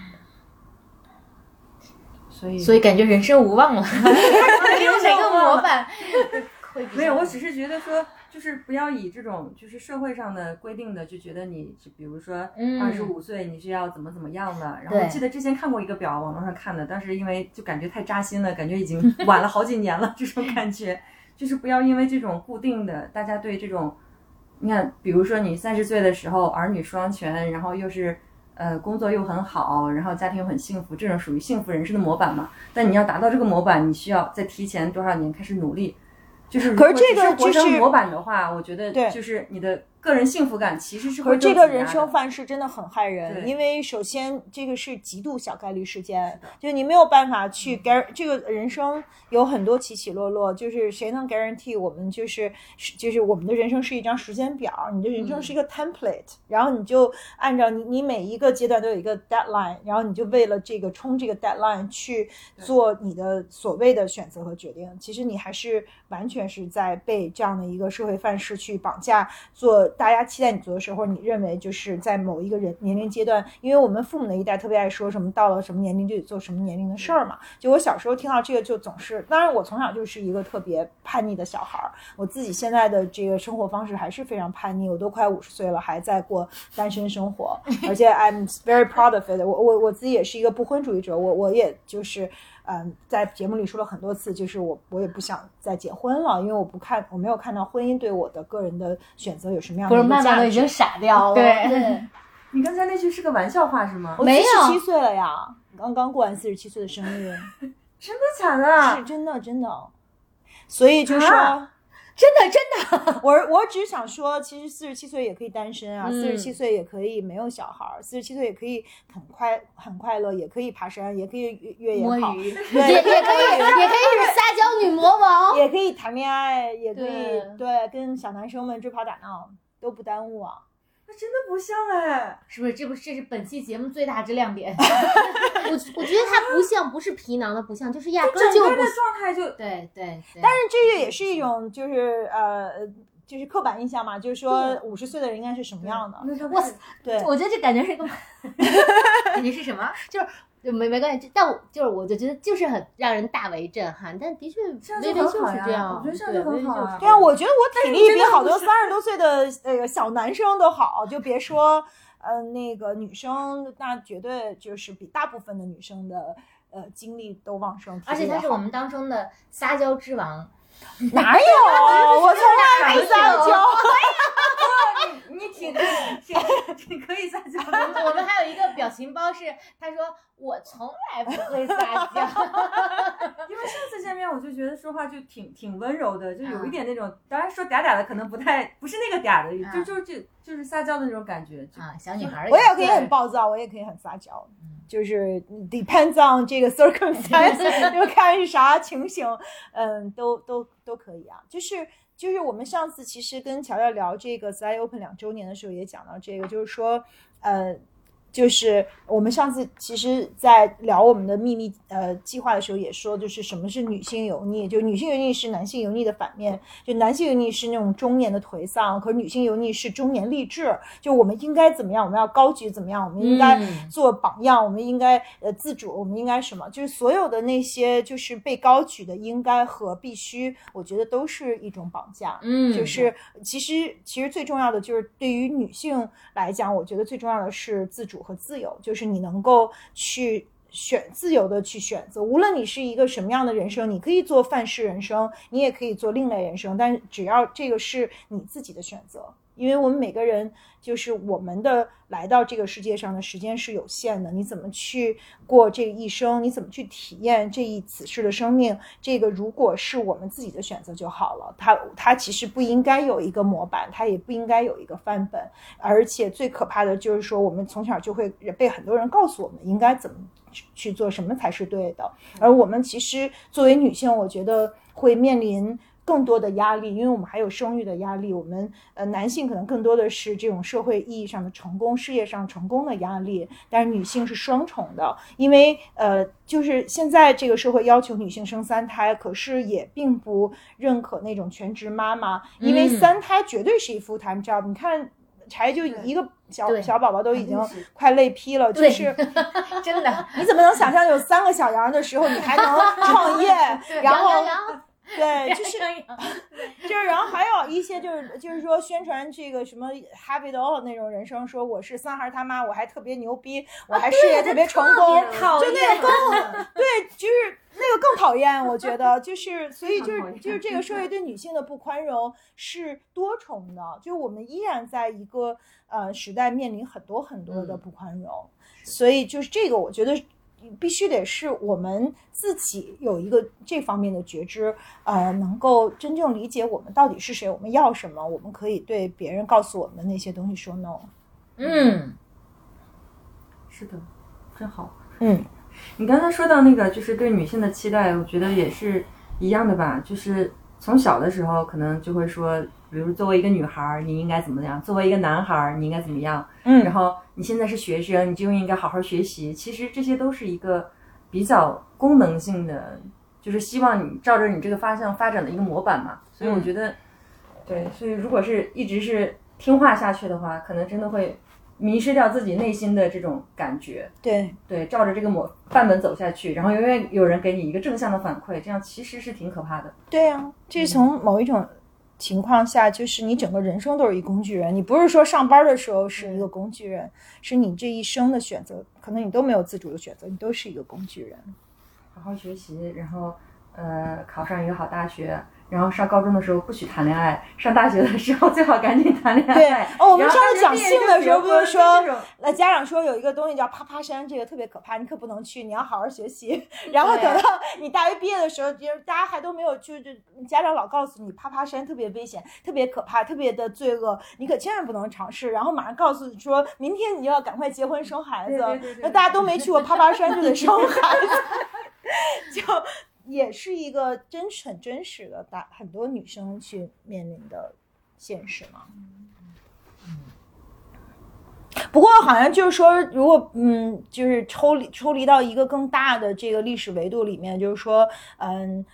所以
所以感觉人生无望了，用哪个模板
没有，我只是觉得说，就是不要以这种就是社会上的规定的，就觉得你比如说
嗯
二十五岁你是要怎么怎么样的。然后我记得之前看过一个表，网络上看的，当时因为就感觉太扎心了，感觉已经晚了好几年了，这种感觉就是不要因为这种固定的，大家对这种，你看，比如说你三十岁的时候儿女双全，然后又是。呃，工作又很好，然后家庭又很幸福，这种属于幸福人生的模板嘛？但你要达到这个模板，你需要再提前多少年开始努力？就是如果
可是这个
活成
就是
模板的话，我觉得
对
就是你的个人幸福感其实是
可
会
是这个人生范式真的很害人，因为首先这个是极度小概率事件，就你没有办法去 guar 这个人生有很多起起落落，就是谁能 guarantee 我们就是是就是我们的人生是一张时间表，你的人生是一个 template，、然后你就按照你你每一个阶段都有一个 deadline，然后你就为了这个冲这个 deadline 去做你的所谓的选择和决定，其实你还是完全是在被这样的一个社会范式去绑架，做大家期待你做的事，或者你认为就是在某一个人年龄阶段，因为我们父母那一代特别爱说什么到了什么年龄就得做什么年龄的事儿嘛。就我小时候听到这个，就总是，当然我从小就是一个特别叛逆的小孩儿，我自己现在的这个生活方式还是非常叛逆，我都快五十岁了，还在过单身生活，而且 I'm very proud of it 我。我我自己也是一个不婚主义者，我我也就是。嗯，在节目里说了很多次，就是我我也不想再结婚了，因为我不看我没有看到婚姻对我的个人的选择有什么样
不是曼
的一个价值。
曼都已经傻掉了。
对 *laughs*
你刚才那句是个玩笑话是吗？
我
没有
四十七岁了呀，刚刚过完四十七岁的生日，*laughs*
真的假的？
是真的真的。所以就说，
啊
真的真的，*laughs*
我我只想说，其实四十七岁也可以单身啊，四十七岁也可以没有小孩儿，四十七岁也可以很快很快乐，也可以爬山，也可以越越野跑，*laughs*
也
对，
也可以也可以是 *laughs* 撒娇女魔王。
也可以谈恋爱，也可以
对。
对跟小男生们追跑打闹，都不耽误啊。
那真的不像哎。
是不是？这不这是本期节目最大之亮点。*laughs*
我我觉得它不像，不是皮囊的不像，就是压根就不
个的状态就
对对对。
但是这个也是一种就是呃。就是刻板印象嘛，就是说五十岁的人应该是什么样的？
哇塞，
对，
我觉得这感觉是一个，*laughs*
感觉是什么？
就是就没没关系，但我就是我就觉得就是很让人大为震撼，但的确
这样就
微微就
很好
这样，
我觉得这样就很好
对啊，我觉得我体力比好多三十多岁的那个小男生都好，就别说呃那个女生，那绝对就是比大部分的女生的呃精力都旺盛，
而且他是我们当中的撒娇之王。
哪有？*laughs* 我从来没撒娇。*laughs*
你 *laughs* 你挺挺挺可以撒娇
我们 *laughs* 我们还有一个表情包是，他说我从来不会撒娇。*laughs*
因为上次见面我就觉得说话就挺挺温柔的，就有一点那种，当然说嗲嗲的可能不太不是那个嗲的，就
嗯
就就就是撒娇的那种感觉。就
啊，小女孩儿。
我也可以很暴躁，我也可以很撒娇，就是 depends on 这个 circumstance，就看是啥情形，嗯，都都都可以啊。就是就是我们上次其实跟乔乔聊这个 Z Open 两周年的时候也讲到这个，就是说，呃。就是我们上次其实，在聊我们的秘密呃计划的时候，也说，就是什么是女性油腻，就女性油腻是男性油腻的反面，就男性油腻是那种中年的颓丧，可是女性油腻是中年励志。就我们应该怎么样？我们要高举怎么样？我们应该
嗯
做榜样，我们应该呃自主，我们应该什么？就是所有的那些就是被高举的应该和必须，我觉得都是一种绑架。
嗯，
就是其实其实最重要的就是对于女性来讲，我觉得最重要的是自主和自由，就是你能够去。选自由的去选择，无论你是一个什么样的人生，你可以做范式人生，你也可以做另类人生，但是只要这个是你自己的选择，因为我们每个人就是我们的来到这个世界上的时间是有限的，你怎么去过这一生，你怎么去体验这一此世的生命，这个如果是我们自己的选择就好了。它它其实不应该有一个模板，它也不应该有一个范本，而且最可怕的就是说，我们从小就会被很多人告诉我们应该怎么去去做，什么才是对的，而我们其实作为女性，我觉得会面临。更多的压力，因为我们还有生育的压力。我们呃，男性可能更多的是这种社会意义上的成功、事业上成功的压力，但是女性是双重的，因为呃，就是现在这个社会要求女性生三胎，可是也并不认可那种全职妈妈，因为
嗯
三胎绝对是一 full time job。你看柴就一个小小宝宝都已经 *laughs* 快累劈了，就是
真的，*laughs*
你怎么能想象有三个小羊的时候你还能创业？*laughs* 然后 *laughs* 对，就是 *laughs* 就是，然后还有一些就是就是说宣传这个什么 it all 那种人生，说我是三孩他妈，我还特别牛逼，我还事业特别成功，
讨
就那个更对，就是那个更讨厌，我觉得。就是，所以就是就是这个社会对女性的不宽容是多重的，就是我们依然在一个呃时代面临很多很多的不宽容，所以就是这个我觉得。必须得是我们自己有一个这方面的觉知，呃，能够真正理解我们到底是谁，我们要什么，我们可以对别人告诉我们的那些东西说 no。
嗯，
是的，真好。
嗯，*laughs*
你刚才说到那个，就是对女性的期待，我觉得也是一样的吧。就是从小的时候，可能就会说，比如作为一个女孩儿，你应该怎么样；作为一个男孩儿，你应该怎么样。
嗯
然后你现在是学生，你就应该好好学习。其实这些都是一个比较功能性的，就是希望你照着你这个方向发展的一个模板嘛。所以我觉得，对，所以如果是一直是听话下去的话，可能真的会迷失掉自己内心的这种感觉。
对，
对，照着这个模范本走下去，然后永远有人给你一个正向的反馈，这样其实是挺可怕的。
对呀、这是从某一种情况下，就是你整个人生都是一工具人。你不是说上班的时候是一个工具人，是你这一生的选择，可能你都没有自主的选择，你都是一个工具人。
好好学习，然后呃考上一个好大学，然后上高中的时候不许谈恋爱，上大学的时候最好赶紧谈恋爱。
对哦我们上次讲性的时候不是说那家长说有一个东西叫啪啪山，这个特别可怕，你可不能去，你要好好学习。然后等到你大学毕业的时候，就是大家还都没有，就是家长老告诉你啪啪山特别危险、特别可怕、特别的罪恶，你可千万不能尝试。然后马上告诉你说明天你就要赶快结婚生孩子那大家都没去过啪啪山就得生孩子，*laughs* 就也是一个真实很真实的大很多女生去面临的现实嘛。不过好像就是说，如果嗯，就是抽离抽离到一个更大的这个历史维度里面，就是说，嗯，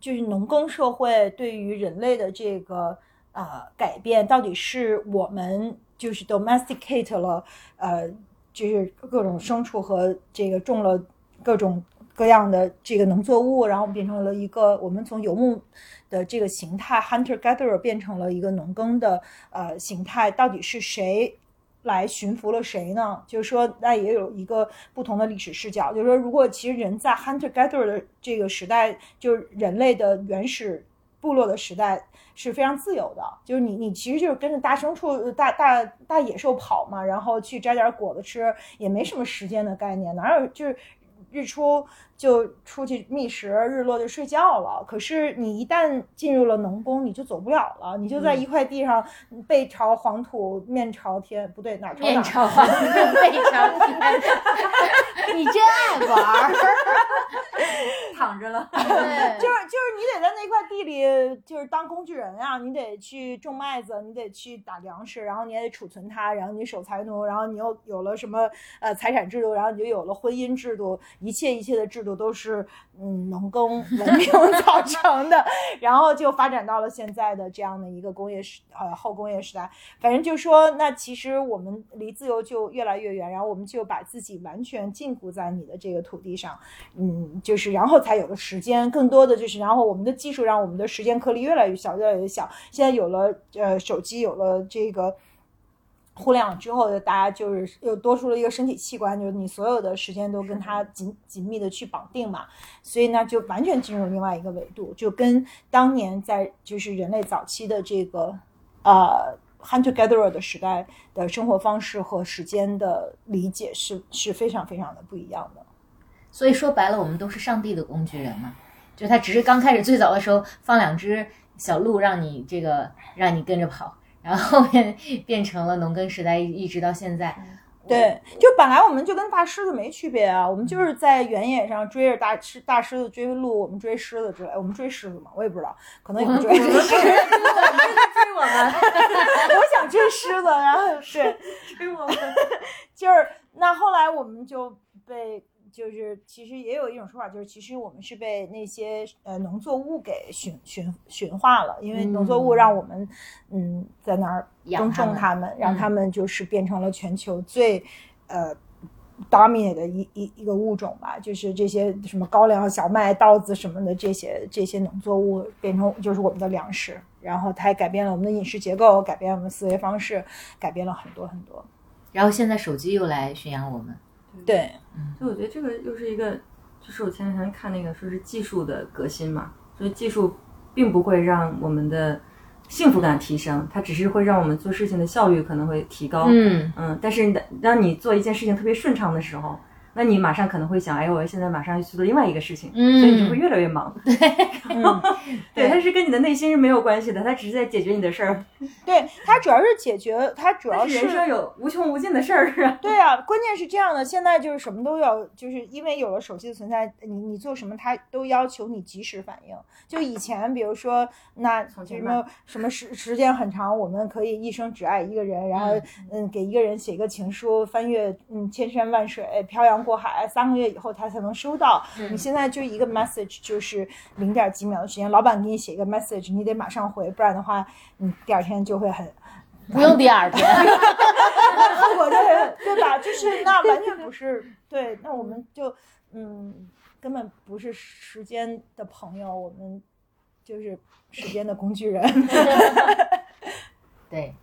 就是农耕社会对于人类的这个呃改变，到底是我们就是 domesticate 了呃，就是各种牲畜和这个种了各种各样的这个农作物，然后变成了一个我们从游牧的这个形态 hunter gatherer 变成了一个农耕的呃形态，到底是谁？来驯服了谁呢？就是说，那也有一个不同的历史视角。就是说，如果其实人在 hunter gatherer 的这个时代，就是人类的原始部落的时代是非常自由的，就是你你其实就是跟着大牲畜、大大大野兽跑嘛，然后去摘点果子吃，也没什么时间的概念，哪有就是日出就出去觅食，日落就睡觉了。可是你一旦进入了农工，你就走不了了，你就在一块地上背朝黄土，面朝天，不对，哪儿朝哪儿？
面朝黄土背朝天，*laughs* 你真爱玩儿。*laughs*
躺着了。*laughs*
对
就是就是你得在那块地里，就是当工具人啊，你得去种麦子，你得去打粮食，然后你也得储存它，然后你守财奴，然后你又有了什么呃财产制度，然后你就有了婚姻制度，一切一切的制度都是嗯农耕文明 *laughs* 造成的，然后就发展到了现在的这样的一个工业时呃后工业时代。反正就说，那其实我们离自由就越来越远，然后我们就把自己完全禁锢在你的这个土地上，嗯，就是然后才有了时间，更多的就是，然后我们的技术让我们的时间颗粒越来越小，越来越小。现在有了呃手机，有了这个。互联网之后，大家就是又多出了一个身体器官，就是你所有的时间都跟它紧紧密的去绑定嘛，所以呢，就完全进入另外一个维度，就跟当年在就是人类早期的这个呃 hunter gatherer 的时代的生活方式和时间的理解是是非常非常的不一样的。
所以说白了，我们都是上帝的工具人嘛。就他只是刚开始最早的时候放两只小鹿让你这个让你跟着跑，然后后面变成了农耕时代，一直到现在。
对，就本来我们就跟大狮子没区别啊，我们就是在原野上追着大狮大狮子追鹿，我们追狮子之类，我们追狮子嘛，我也不知道，可能也不追。
追我们，*laughs*
我想追狮子，然后 *laughs* 是
追我们。*laughs*
就是那后来我们就被就是其实也有一种说法，就是其实我们是被那些呃农作物给驯驯驯化了，因为农作物让我们嗯在那儿耕种它们，让
嗯
它们就是变成了全球最呃。dominate 的一一一个物种吧，就是这些什么高粱、小麦、稻子什么的这些这些农作物变成就是我们的粮食，然后它也改变了我们的饮食结构，改变了我们思维方式，改变了很多很多。
然后现在手机又来驯养我们。
对，
所以我觉得这个又是一个，就是我前两天看那个说是技术的革新嘛，所以技术并不会让我们的幸福感提升，它只是会让我们做事情的效率可能会提高。
嗯，
嗯，但是当当你做一件事情特别顺畅的时候，那你马上可能会想，哎，我现在马上要去做另外一个事情，
嗯
所以你就会越来越忙。
对
对，它是跟你的内心是没有关系的，它只是在解决你的事儿。*laughs*
对，它主要是解决，它主要
但是人生有无穷无尽的事儿啊。
对啊，关键是这样的，现在就是什么都要，就是因为有了手机的存在，你你做什么，它都要求你及时反应。就以前，比如说，那什么什么时时间很长，我们可以一生只爱一个人，然后嗯给一个人写一个情书，翻越嗯千山万水，漂洋过海，三个月以后他才能收到。你现在就一个 message 就是零点几秒的时间，老板给你写一个 message，你得马上回，不然的话，你第二天就会很
不用第二天。*laughs*
后果就很对吧？就是那完全不是对，那我们就嗯，根本不是时间的朋友，我们就是时间的工具人。*laughs*
对，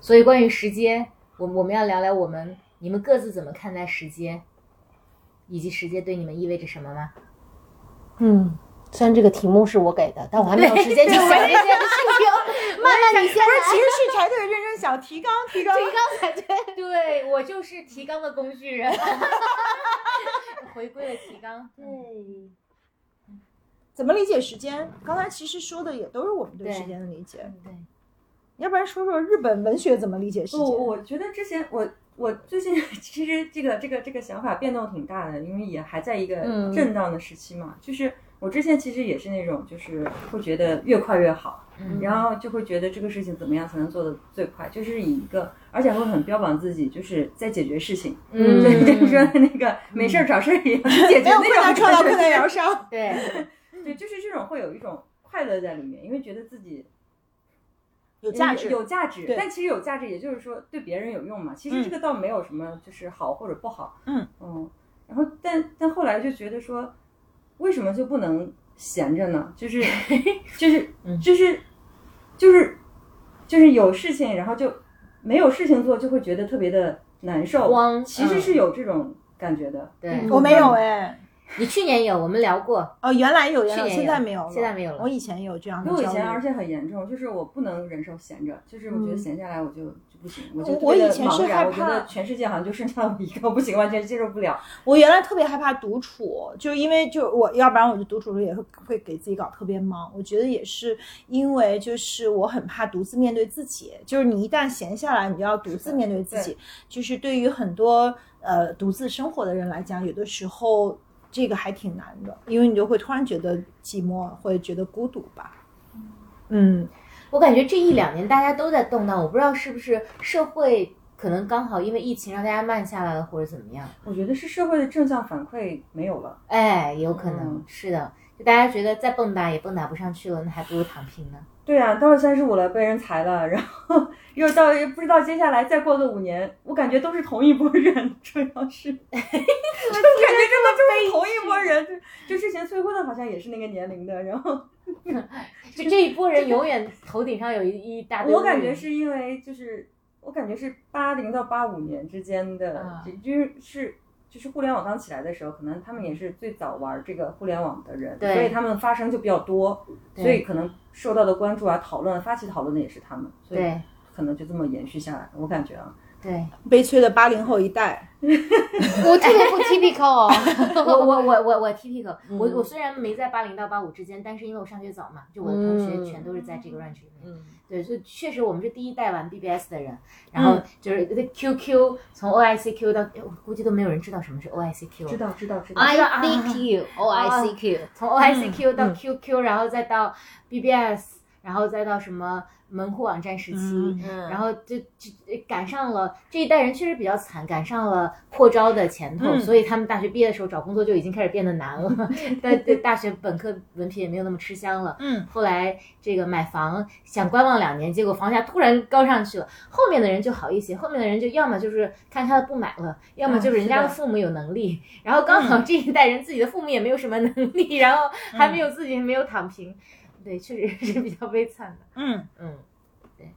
所以关于时间，我我们要聊聊我们你们各自怎么看待时间，以及时间对你们意味着什么吗？
嗯，虽然这个题目是我给的，但我还没有时间去想这件事情。慢慢你先
不是，其
来。
实是柴队认真想提纲，提纲，
提纲才对。
对我就是提纲的工具人，*laughs* 回归了提纲。
对，
怎么理解时间？刚才其实说的也都是我们对
对
时间的理解。
对，
要不然说说日本文学怎么理解时间
我？我觉得之前我我最近 *laughs* 其实这个这个这个想法变动挺大的，因为也还在一个
嗯。
震荡的时期嘛。就是我之前其实也是那种，就是会觉得越快越好，
嗯。
然后就会觉得这个事情怎么样才能做得最快，就是以一个，而且会很标榜自己就是在解决事情，
嗯。*laughs*
对，就是说那个没事儿找事儿一样 *laughs* 解决
没有困难
那种
创造，困难摇伤。
对，
对，就是这种会有一种快乐在里面，因为觉得自己
有价值，
有价值。但其实有价值，也就是说对别人有用嘛。其实这个倒没有什么就是好或者不好。
嗯
嗯。然后，但但后来就觉得说，为什么就不能闲着呢？就是 *laughs* 就是就是就是就是有事情，然后就没有事情做，就会觉得特别的难受。其实是有这种感觉的。
对
我没有哎。*laughs*
你去年有，我们聊过，
哦，原来有，原来
去年有
现在没有了，
现在没有了
我以前有这样的
因为我以前而且很严重，就是我不能忍受闲着，就是我觉得闲下来我就就不行，我
我以前是害怕
我觉得全世界好像就剩下我一个，我不行，完全接受不了。
我原来特别害怕独处，就因为就我要不然我就独处的时候也会会给自己搞特别忙。我觉得也是因为就是我很怕独自面对自己，就是你一旦闲下来，你就要独自面对自己。就是对于很多呃独自生活的人来讲，有的时候这个还挺难的，因为你就会突然觉得寂寞，会觉得孤独吧。嗯，
我感觉这一两年大家都在动荡，我不知道是不是社会可能刚好因为疫情让大家慢下来了，或者怎么样。
我觉得是社会的正向反馈没有了。
哎，有可能、
嗯
是的，就大家觉得再蹦跶也蹦跶不上去了，那还不如躺平呢。
对啊，到了三十五了，被人裁了，然后 *laughs* 又到不知道接下来再过个五年，我感觉都是同一波人，*laughs* 主要是，*laughs* 我感觉真的就是同一波人，就就之前催婚的好像也是那个年龄的，然后
就这一波人永远头顶上有一一大堆。
我感觉，是因为就是我感觉是八零到八五年之间的，
啊
就就是是就是互联网刚起来的时候，可能他们也是最早玩这个互联网的人，所以他们发声就比较多，所以可能受到的关注啊、讨论、发起讨论的也是他们，所以可能就这么延续下来。我感觉啊，
对，
悲催的八零后一代，*laughs*
我特别不 typical 哦。*laughs*
我我我我我 T P 个，我
嗯。
我我虽然没在八零到八五之间，但是因为我上学早嘛，就我的同学
嗯。
全都是在这个 range 里面。
嗯。
对，所以确实我们是第一代玩 BBS 的人，然后就是 QQ 从 OICQ 到，我估计都没有人知道什么是 OICQ，
知道知道知道
，I
啊。
C Q O I C Q，*laughs*
从 OICQ 到
嗯。
QQ，、然后再到 BBS，然后再到什么门户网站时期，
嗯。
然后就就赶上了这一代人确实比较惨，赶上了扩招的前头，
嗯。
所以他们大学毕业的时候找工作就已经开始变得难了，*laughs* 但对大学本科文凭也没有那么吃香了。
嗯，
后来这个买房想观望两年，结果房价突然高上去了，后面的人就好一些，后面的人就要么就是看他的不买了，要么就是人家的父母有能力，然后刚好这一代人自己的父母也没有什么能力，然后还没有自己没有躺平，对，确实是比较悲惨的。
嗯，
嗯，
对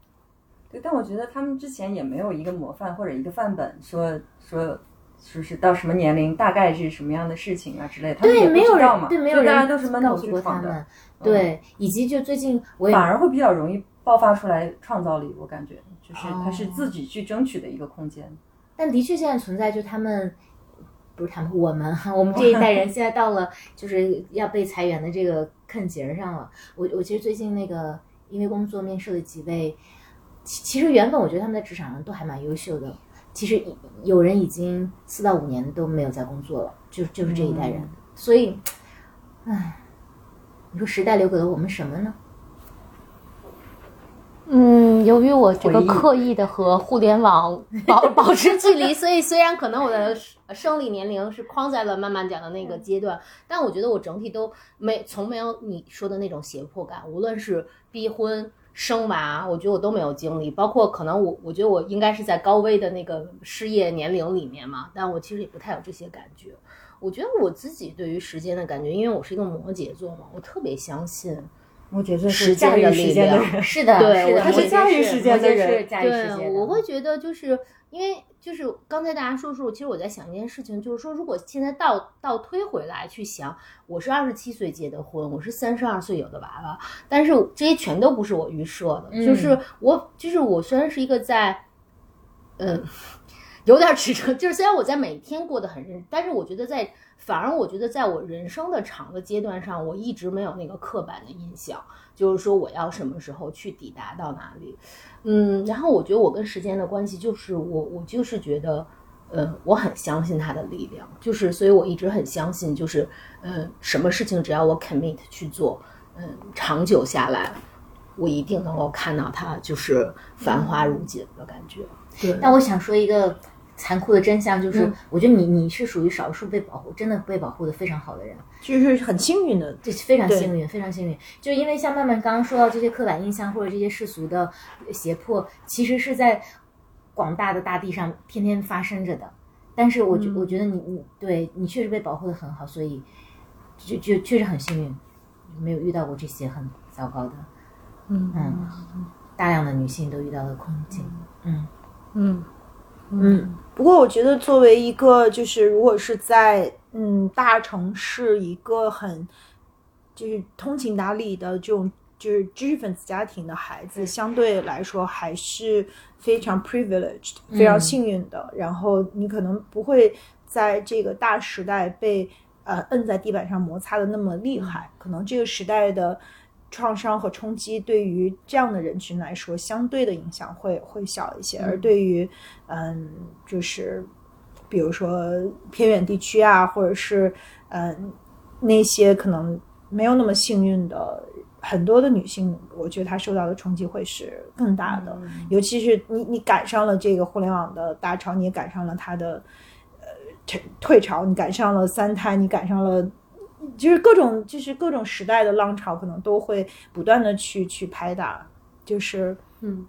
对，但我觉得他们之前也没有一个模范或者一个范本，说说。说是到什么年龄，大概是什么样的事情啊之类的，他们
对，
也
没有
不知道嘛，
对没有
就大家都是闷头去闯的，
对，以及就最近我也
反而会比较容易爆发出来创造力。我感觉就是他是
哦
自己去争取的一个空间。
但的确现在存在，就他们不是他们，我们哈，我们这一代人现在到了就是要被裁员的这个坑节儿上了。我我其实最近那个因为工作面试了几位，其其实原本我觉得他们在职场上都还蛮优秀的，其实有人已经四到五年都没有在工作了，就就是这一代人。所以，唉，你说时代留给了我们什么呢？
嗯，由于我这个刻意的和互联网 *laughs* 保保持距离，所以虽然可能我的生理年龄是框在了慢慢讲的那个阶段，但我觉得我整体都没从没有你说的那种胁迫感，无论是逼婚。生娃，我觉得我都没有经历，包括可能我，我觉得我应该是在高危的那个失业年龄里面嘛，但我其实也不太有这些感觉。我觉得我自己对于时间的感觉，因为我是一个摩羯座嘛，我特别相信
我觉得是驾驭时间的
量
人，
是的，*laughs*
对他是驾
驭时间的人
是驾驭时间
对，我会觉得就是因为就是刚才大家说说，其实我在想一件事情，就是说如果现在倒倒推回来去想，我是二十七岁结的婚，我是三十二岁有的娃娃，但是这些全都不是我预设的，
嗯
就是我就是我虽然是一个在，嗯。*laughs* 有点指责，就是虽然我在每天过得很认真，但是我觉得在反而我觉得在我人生的长的阶段上，我一直没有那个刻板的印象，就是说我要什么时候去抵达到哪里，嗯，然后我觉得我跟时间的关系就是我我就是觉得，呃，我很相信它的力量，就是所以我一直很相信，就是呃，什么事情只要我 commit 去做，嗯，长久下来，我一定能够看到它就是繁花如锦的感觉。对，
但我想说一个残酷的真相，就是、
嗯。
我觉得你你是属于少数被保护，真的被保护的非常好的人，
就是很幸运的，
这非常幸运，非常幸运。就因为像曼曼刚刚说到这些刻板印象或者这些世俗的胁迫，其实是在广大的大地上天天发生着的。但是我觉、
嗯。
我觉得你你对你确实被保护的很好，所以就就确实很幸运，没有遇到过这些很糟糕的，
嗯。
嗯，大量的女性都遇到了困境，嗯。
嗯。嗯。不过我觉得，作为一个就是如果是在嗯大城市一个很就是通情达理的这种就是知识分子家庭的孩子，相对来说还是非常 privileged、非常幸运的。然后你可能不会在这个大时代被呃摁在地板上摩擦的那么厉害，可能这个时代的。创伤和冲击对于这样的人群来说，相对的影响会会小一些，而对于嗯，就是比如说偏远地区啊，或者是嗯那些可能没有那么幸运的很多的女性，我觉得她受到的冲击会是更大的。尤其是你你赶上了这个互联网的大潮，你也赶上了它的呃退退潮，你赶上了三胎，你赶上了。就是各种，就是各种时代的浪潮，可能都会不断的去去拍打，就是
嗯，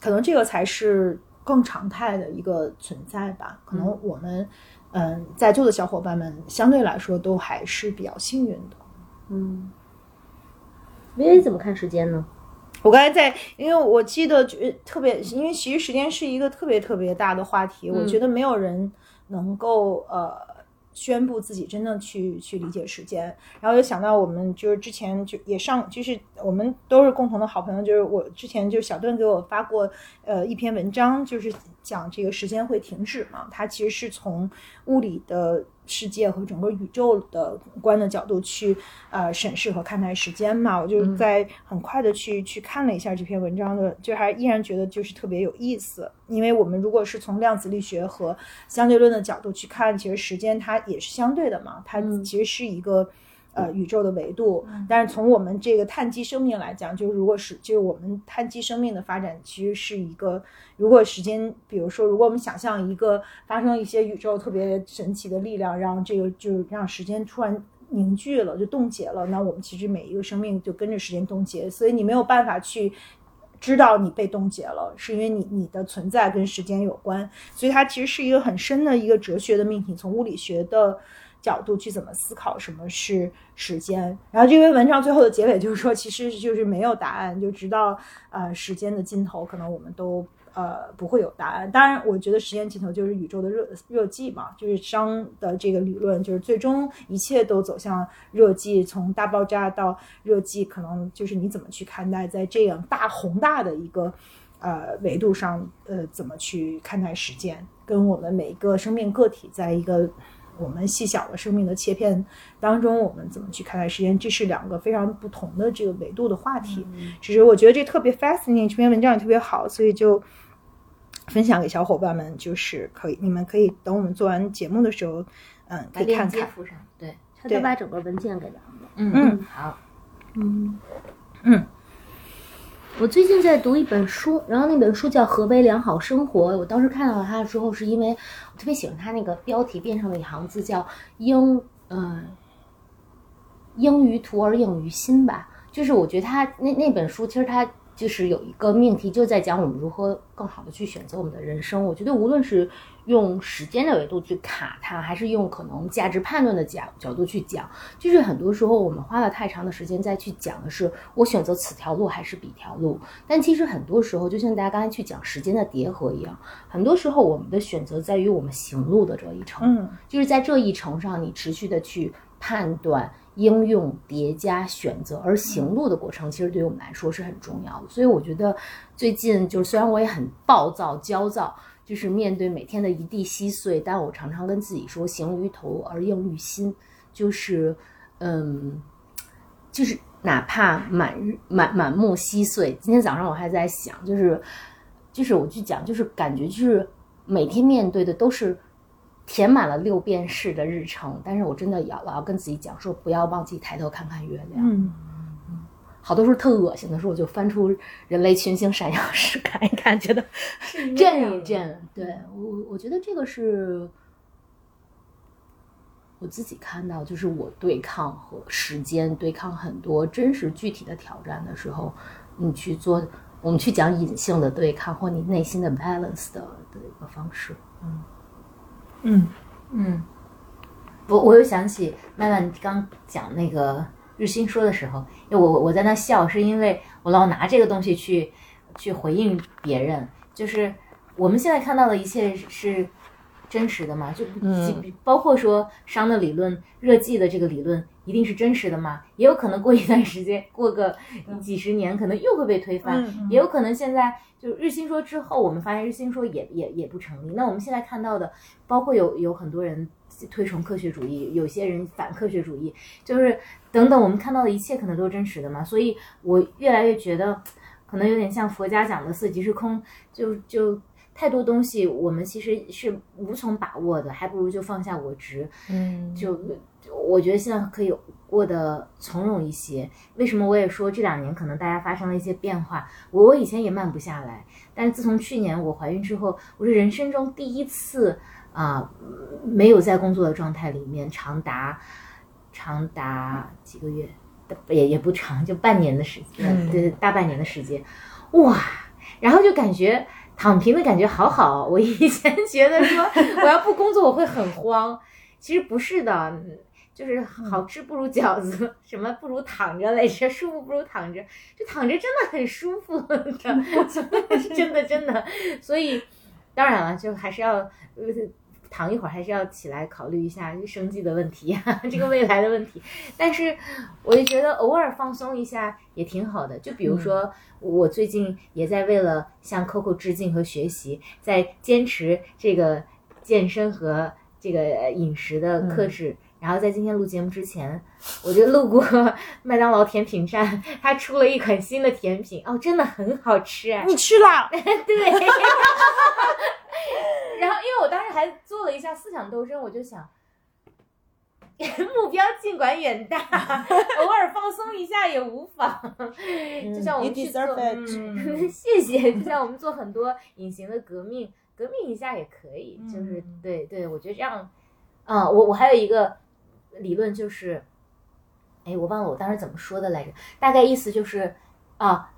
可能这个才是更常态的一个存在吧。可能我们，嗯、在座的小伙伴们相对来说都还是比较幸运的。
嗯，薇薇怎么看时间呢？
我刚才在，因为我记得就特别，因为其实时间是一个特别特别大的话题，我觉得没有人能够呃宣布自己真的去去理解时间。然后又想到我们就是之前就也上，就是我们都是共同的好朋友，就是我之前就小段给我发过呃一篇文章，就是讲这个时间会停止嘛，它其实是从物理的世界和整个宇宙的观的角度去呃审视和看待时间嘛。我就在很快的去去看了一下这篇文章的，就还依然觉得就是特别有意思。因为我们如果是从量子力学和相对论的角度去看，其实时间它也是相对的嘛，它其实是一个。呃，宇宙的维度，但是从我们这个碳基生命来讲，就是如果是就是我们碳基生命的发展，其实是一个，如果时间，比如说，如果我们想象一个发生一些宇宙特别神奇的力量，让这个就让时间突然凝聚了，就冻结了，那我们其实每一个生命就跟着时间冻结，所以你没有办法去知道你被冻结了，是因为你你的存在跟时间有关，所以它其实是一个很深的一个哲学的命题，从物理学的。角度去怎么思考什么是时间，然后这篇文章最后的结尾就是说，其实就是没有答案，就直到呃时间的尽头，可能我们都呃不会有答案。当然，我觉得时间尽头就是宇宙的热热寂嘛，就是熵的这个理论，就是最终一切都走向热寂，从大爆炸到热寂，可能就是你怎么去看待在这样大宏大的一个呃维度上呃怎么去看待时间，跟我们每一个生命个体在一个我们细小的生命的切片当中，我们怎么去看待时间，这是两个非常不同的这个维度的话题。只是我觉得这特别 fascinating，这篇文章也特别好，所以就分享给小伙伴们，就是可以，你们可以等我们做完节目的时候，嗯，可以看看。
附上，对，
对
他就把整个文件给咱们。
嗯
嗯，
好，
嗯
嗯，
我最近在读一本书，然后那本书叫《何为良好生活》。我当时看到它的时候，是因为我特别喜欢它那个标题边上的一行字，叫“应呃应于图而应于心”吧。就是我觉得它那那本书，其实它就是有一个命题，就在讲我们如何更好的去选择我们的人生。我觉得无论是用时间的维度去卡它，还是用可能价值判断的角角度去讲，就是很多时候我们花了太长的时间再去讲的是我选择此条路还是彼条路，但其实很多时候，就像大家刚才去讲时间的叠合一样，很多时候我们的选择在于我们行路的这一程，
嗯。
就是在这一程上，你持续的去判断、应用、叠加、选择，而行路的过程其实对于我们来说是很重要的。所以我觉得最近就是虽然我也很暴躁、焦躁，就是面对每天的一地稀碎，但我常常跟自己说：行于头而应于心，就是嗯，就是哪怕满日满满目稀碎。今天早上我还在想，就是就是我去讲，就是感觉就是每天面对的都是填满了六便士的日程，但是我真的要我要跟自己讲说，不要忘记抬头看看月亮。好多时候特恶心的时候，我就翻出《人类群星闪耀时》看一看，觉得震一震。对我，我觉得这个是我自己看到，就是我对抗和时间对抗很多真实具体的挑战的时候，你去做，我们去讲隐性的对抗或你内心的 balance 的的一个方式。
嗯
嗯嗯，我我又想起曼曼你刚讲那个日心说的时候，因为我我我在那笑，是因为我老拿这个东西去去回应别人，就是我们现在看到的一切是真实的吗？就包括说熵的理论、热寂的这个理论一定是真实的吗？也有可能过一段时间，过个几十年，可能又会被推翻，
嗯
也有可能现在就日心说之后，我们发现日心说也也也不成立。那我们现在看到的，包括有有很多人推崇科学主义，有些人反科学主义，就是等等，我们看到的一切可能都是真实的嘛。所以我越来越觉得，可能有点像佛家讲的色即是空，就就。太多东西我们其实是无从把握的，还不如就放下我执，
嗯
就就我觉得现在可以过得从容一些。为什么我也说这两年可能大家发生了一些变化？我我以前也慢不下来，但是自从去年我怀孕之后，我是人生中第一次啊、没有在工作的状态里面长达长达几个月，也也不长，就半年的时间，对，大半年的时间，哇！然后就感觉躺平的感觉好好。我以前觉得说我要不工作我会很慌，其实不是的，嗯就是好吃不如饺子，*laughs* 什么不如躺着来着，舒服不如躺着，就躺着真的很舒服 *laughs* *laughs* 的，真的真的。所以当然了，就还是要呃躺一会儿，还是要起来考虑一下生计的问题啊，这个未来的问题。但是我就觉得偶尔放松一下也挺好的。就比如说，我最近也在为了向 Coco 致敬和学习，在坚持这个健身和这个呃饮食的克制。然后在今天录节目之前，我就路过 *laughs* 麦当劳甜品站，它出了一款新的甜品，哦，真的很好吃哎！
你吃了，*laughs*
对。*laughs* 然后，因为我当时还做了一下思想斗争，我就想，目标尽管远大，偶尔放松一下也无妨。就像我们去做谢谢。就像我们做很多隐形的革命，革命一下也可以。就是
嗯
对对，我觉得这样，啊、我我还有一个理论就是，哎，我忘了我当时怎么说的来着，大概意思就是啊，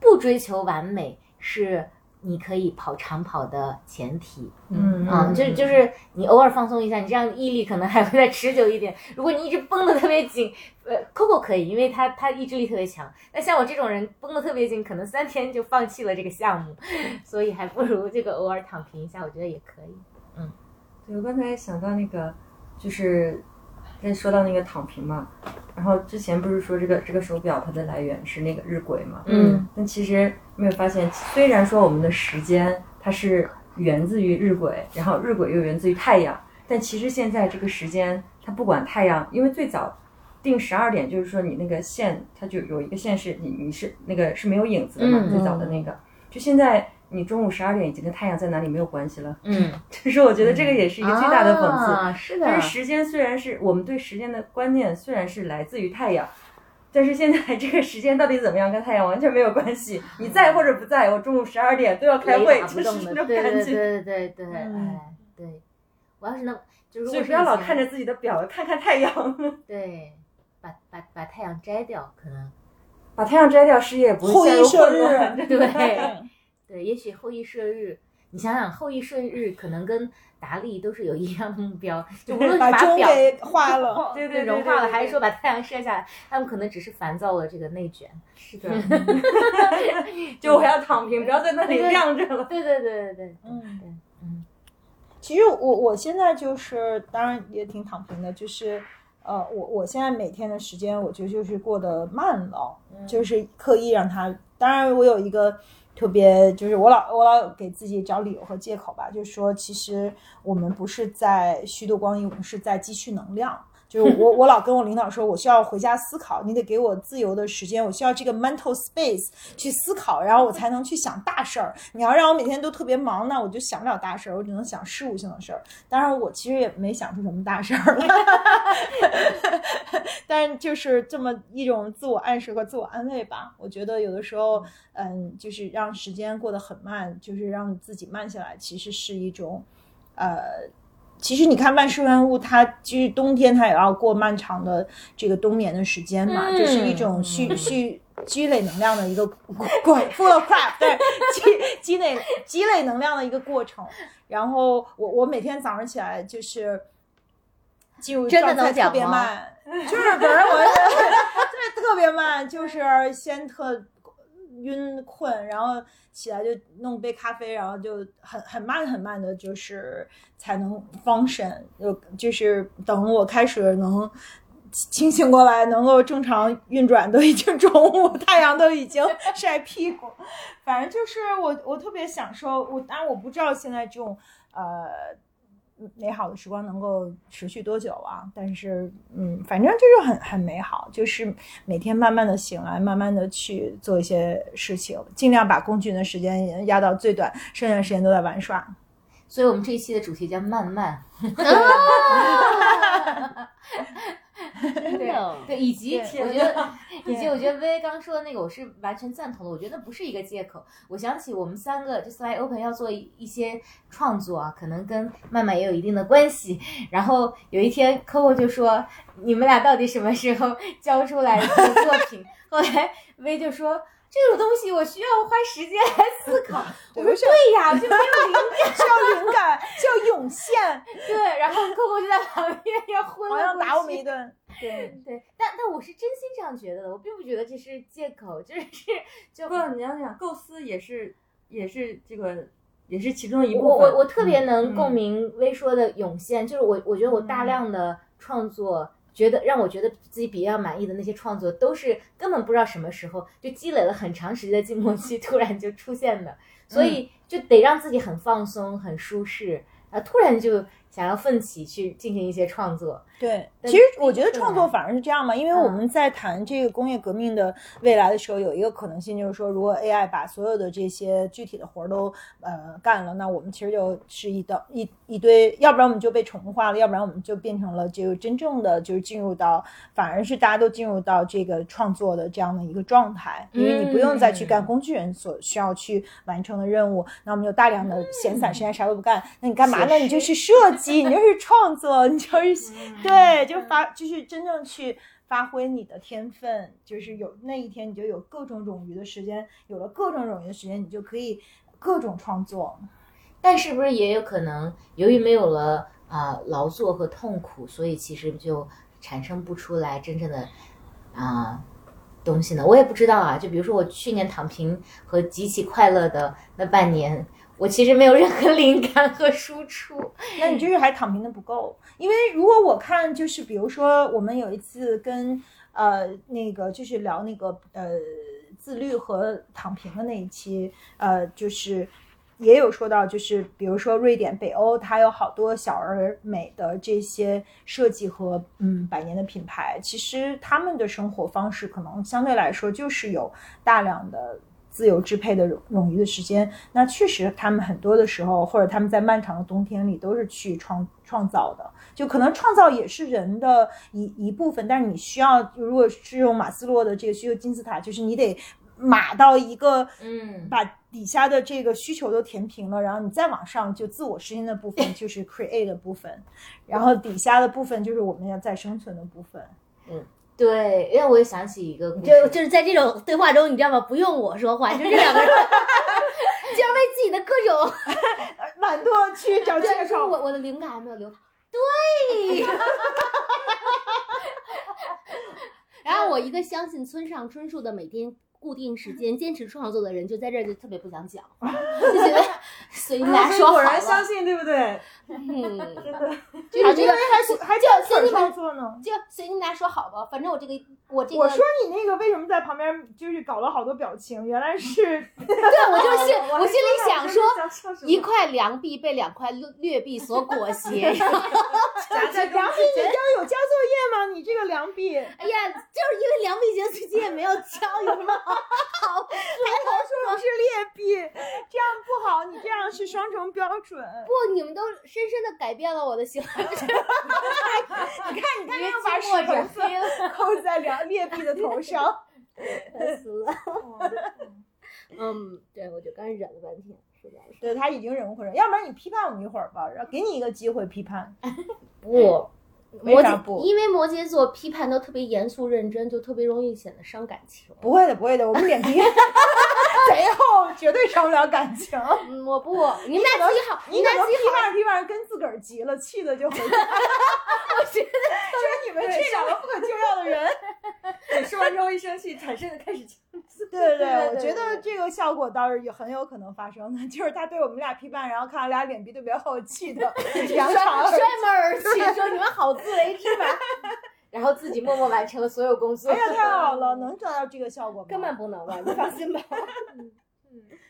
不追求完美是你可以跑长跑的前提。
嗯
啊，就就是你偶尔放松一下，你这样毅力可能还会再持久一点。如果你一直绷得特别紧，呃，Coco 可以，因为他他意志力特别强。那像我这种人绷得特别紧，可能三天就放弃了这个项目，*laughs* 所以还不如这个偶尔躺平一下，我觉得也可以。
嗯对，我刚才想到那个，就是那说到那个躺平嘛，然后之前不是说这个这个手表它的来源是那个日晷嘛？
嗯，
但其实没有发现，虽然说我们的时间它是源自于日晷，然后日晷又源自于太阳，但其实现在这个时间它不管太阳，因为最早定十二点，就是说你那个线它就有一个线是你你是那个是没有影子的嘛，
嗯
最早的那个，就现在。你中午十二点已经跟太阳在哪里没有关系了，
嗯，*laughs*
就是我觉得这个也是一个巨大的讽刺。
啊、是的，
但是时间虽然是我们对时间的观念，虽然是来自于太阳，但是现在这个时间到底怎么样，跟太阳完全没有关系。你在或者不在，我中午十二点都要开会，就是
那种
感觉
对对。对对对，
嗯
哎，对，我要是能，就是如
所以不要老看着自己的表，看看太阳。*laughs*
对，把把把太阳摘掉，可能
把太阳摘掉，事业也不
后
会陷入
羿射日
混乱。
对 *laughs* 对，也许后羿射日，你想想后羿射日，可能跟达利都是有一样的目标，就无论是
把钟
表
给化了。*laughs*
对对对
融化了，还是说把太阳射下来，他们可能只是烦躁了这个内卷。
是 *laughs* 的，*laughs* 就我要躺平，不要在那里晾着了。
对对对对对，
嗯
对，嗯
其实我我现在就是，当然也挺躺平的，就是，呃，我我现在每天的时间，我觉得就是过得慢了，就是刻意让它。当然，我有一个特别，就是我老我老给自己找理由和借口吧，就是说，其实我们不是在虚度光阴，我们是在积蓄能量。就是我，我老跟我领导说，我需要回家思考，你得给我自由的时间，我需要这个 mental space 去思考，然后我才能去想大事儿。你要让我每天都特别忙，那我就想不了大事儿，我只能想事务性的事儿。当然，我其实也没想出什么大事儿来，*laughs* 但就是这么一种自我暗示和自我安慰吧。我觉得有的时候，嗯，就是让时间过得很慢，就是让自己慢下来，其实是一种，呃。其实你看万事万物，它其实冬天它也要过漫长的这个冬眠的时间嘛，
嗯
这是一种蓄蓄积累能量的一个 *laughs* 过 full of crap，对，积积累积累能量的一个过程。然后我我每天早上起来就是进入
真的
状态特别慢，就是反正我就是特别慢，就是先特晕困，然后起来就弄杯咖啡，然后就很很慢很慢的，就是才能 function，就就是等我开始能清醒过来，能够正常运转，都已经中午，太阳都已经晒屁股。反正就是我我特别享受，我当然我不知道现在这种呃。美好的时光能够持续多久啊？但是，嗯，反正就是很很美好，就是每天慢慢的醒来，慢慢的去做一些事情，尽量把工具人的时间压到最短，剩下的时间都在玩耍。
所以我们这一期的主题叫慢慢。*laughs* *laughs*
真的，*laughs*
对，以及我觉得，以及我觉得薇薇刚说的那个，我是完全赞同的。我觉得不是一个借口。我想起我们三个就 Slide Open 要做一一些创作啊，可能跟曼曼也有一定的关系。然后有一天，Coco 就说：“你们俩到底什么时候交出来这个作品？” *laughs* 后来薇就说。这种东西我需要花时间来思考。*laughs* 我说对呀，就没有灵感，*laughs*
需要灵感，需要涌现，
对，然后 Coco 就在旁边要昏
好
了过
像打我们
去
一顿。对，
对，但但我是真心这样觉得的，我并不觉得这是借口，就是就
不，你要想构思也是也是这个也是其中一部分。
我我我特别能
嗯
共鸣微说的涌现，就是我我觉得我大量的创作，觉得让我觉得自己比较满意的那些创作，都是根本不知道什么时候就积累了很长时间的静默期，突然就出现的，所以就得让自己很放松、很舒适，啊，突然就想要奋起去进行一些创作。
对，其实我觉得创作反而是这样嘛，因为我
嗯
们在谈这个工业革命的未来的时候，有一个可能性就是说，如果 AI 把所有的这些具体的活儿都呃干了，那我们其实就是一道一一堆，要不然我们就被宠物化了，要不然我们就变成了这个真正的就是进入到，反而是大家都进入到这个创作的这样的一个状态，因为你不用再去干工具人所需要去完成的任务，那我们有大量的闲散时间啥都不干，那你干嘛呢？你就是设计，你就是创作，你就是。对，就发就是真正去发挥你的天分，就是有那一天你就有各种冗余的时间，有了各种冗余的时间，你就可以各种创作。
但是不是也有可能，由于没有了啊、劳作和痛苦，所以其实就产生不出来真正的啊、东西呢？我也不知道啊。就比如说我去年躺平和极其快乐的那半年，我其实没有任何 *laughs* 灵感和输出。
那你就是还躺平的不够，因为如果我看就是比如说我们有一次跟呃那个就是聊那个呃自律和躺平的那一期，呃就是也有说到，就是比如说瑞典、北欧，它有好多小而美的这些设计和嗯百年的品牌，其实他们的生活方式可能相对来说就是有大量的。自由支配的冗冗余的时间，那确实他们很多的时候，或者他们在漫长的冬天里都是去创创造的。就可能创造也是人的一一部分，但是你需要，如果是用马斯洛的这个需求金字塔，就是你得码到一个，
嗯
把底下的这个需求都填平了，然后你再往上就自我实现的部分就是 create 的部分，然后底下的部分就是我们要再生存的部分。
对，因为我也想起一个故事，
就就是在这种对话中，你知道吗？不用我说话，就这两个人 *laughs* 就要为自己的各种 *laughs*
懒惰去找借口。
我我的灵感还没有流淌。对。*laughs* 然后我一个相信村上春树的每天固定时间坚持创作的人，就在这儿就特别不想讲，就觉得随大家说好
果然相。信，对不对？
嗯，
真的，
就是觉得
还还
就
算
随你们
创作呢。
就随你们俩说好吧，反正我这个我这个，
我说你那个为什么在旁边就是搞了好多表情？原来是 *laughs*
对我就是
我
我心里想说，一块良币被两块劣劣币所裹挟，*laughs* 然后
夹在中
梁碧，你这儿有交作业吗？你这个良币，
哎呀，就是因为梁碧杰最近也没有交，有什么好好？
还说我是劣币，这样不好，你这样是双重标准。
不，你们都深深的改变了我的行为。*laughs*
你看，你看，又把屎粉丝扣在梁劣币的头上。*laughs*
死了。嗯，对，我就刚忍了半天，实在是
对他已经忍无可忍，要不然你批判我们一会儿吧，然后给你一个机会批判。*laughs*
不。
为
摩羯，
啥不？
因为摩羯座批判都特别严肃认真，就特别容易显得伤感情。
不会的，不会的，我们脸皮贼厚，绝对伤不了感情。
嗯，我不，你们俩自己好，
你
俩自己好。
判着批判着跟自个儿急了，气的就回家。*laughs* 我觉得 *laughs* 就是你们这两个不可救药的人。
对，说完之后一生气，产生的开始枪刺。
对对对，我觉得这个效果倒是也很有可能发生的，就是他对我们俩批判，然后看到俩脸皮特别厚，气的 *laughs* 扬长而
摔门而去，说你们好自为之吧。
然后自己默默完成了所有工作。
哎呀，太好了，能做到这个效果吗？
根本不能吧，你放心吧。*laughs* 嗯，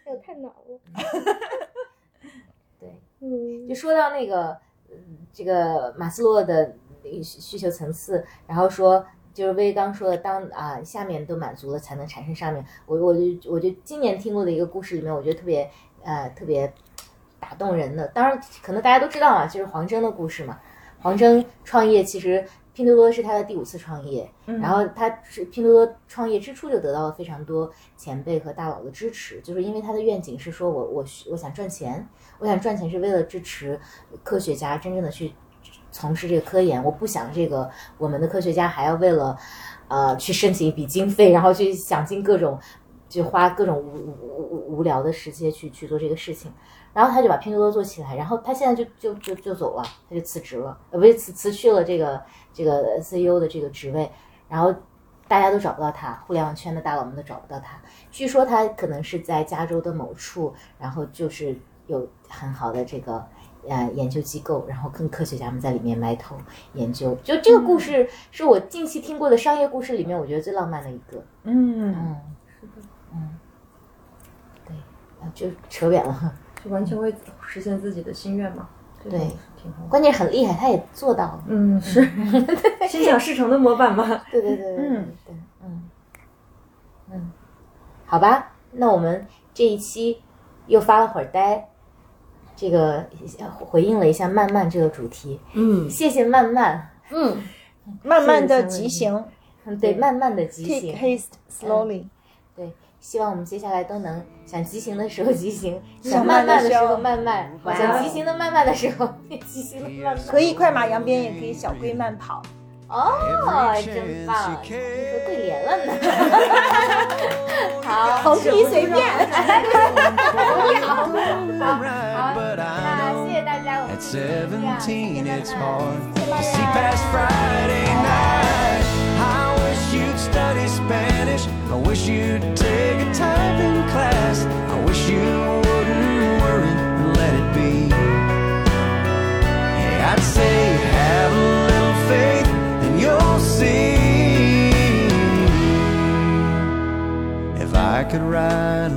哎呦，太难了。*laughs*
对，
嗯
就说到那个，嗯，这个马斯洛的需需求层次，然后说。就是威刚说的，当啊、下面都满足了，才能产生上面。我我就我就今年听过的一个故事里面，我觉得特别呃特别打动人的。当然，可能大家都知道嘛，就是黄峥的故事嘛。黄峥创业其实拼多多是他的第五次创业，
嗯
然后他是拼多多创业之初就得到了非常多前辈和大佬的支持，就是因为他的愿景是说我我我想赚钱，我想赚钱是为了支持科学家真正的去从事这个科研，我不想这个我们的科学家还要为了呃去申请一笔经费，然后去想尽各种就花各种无无无无聊的时间去去做这个事情。然后他就把拼多多做起来，然后他现在就就就就走了，他就辞职了，呃，不是辞辞去了这个这个 CEO 的这个职位，然后大家都找不到他，互联网圈的大佬们都找不到他。据说他可能是在加州的某处，然后就是有很好的这个呃研究机构，然后跟科学家们在里面埋头研究。就这个故事是我近期听过的商业故事里面，我觉得最浪漫的一个。
嗯，
嗯，嗯，对，啊就扯远了。
就完全为实现自己的心愿嘛。
对
挺好。
关键很厉害，他也做到了。
嗯，是。*laughs* 心想事成的模板嘛。
对对对对对
嗯
对，嗯。嗯，好吧，那我们这一期又发了会儿呆，这个回应了一下慢慢这个主题，
嗯。
谢谢慢慢，
嗯，
慢慢的急行。
嗯，对，慢慢的急
，take
行
，haste slowly。
对，希望我们接下来都能想急行的时候急行，
想
想慢慢的时
候
候慢慢，想急行的慢慢的时候急行的慢慢。
可以快马扬鞭，也可以小龟慢跑。
哦，真棒，你说对联了呢。好，
投币随便。
好，那谢谢大家，我们谢
17,
慢 I
wish
you'd take
a
typing
class.
I
wish you wouldn't worry and let it be. Hey, I'd say have a little faith, and you'll see. If I could ride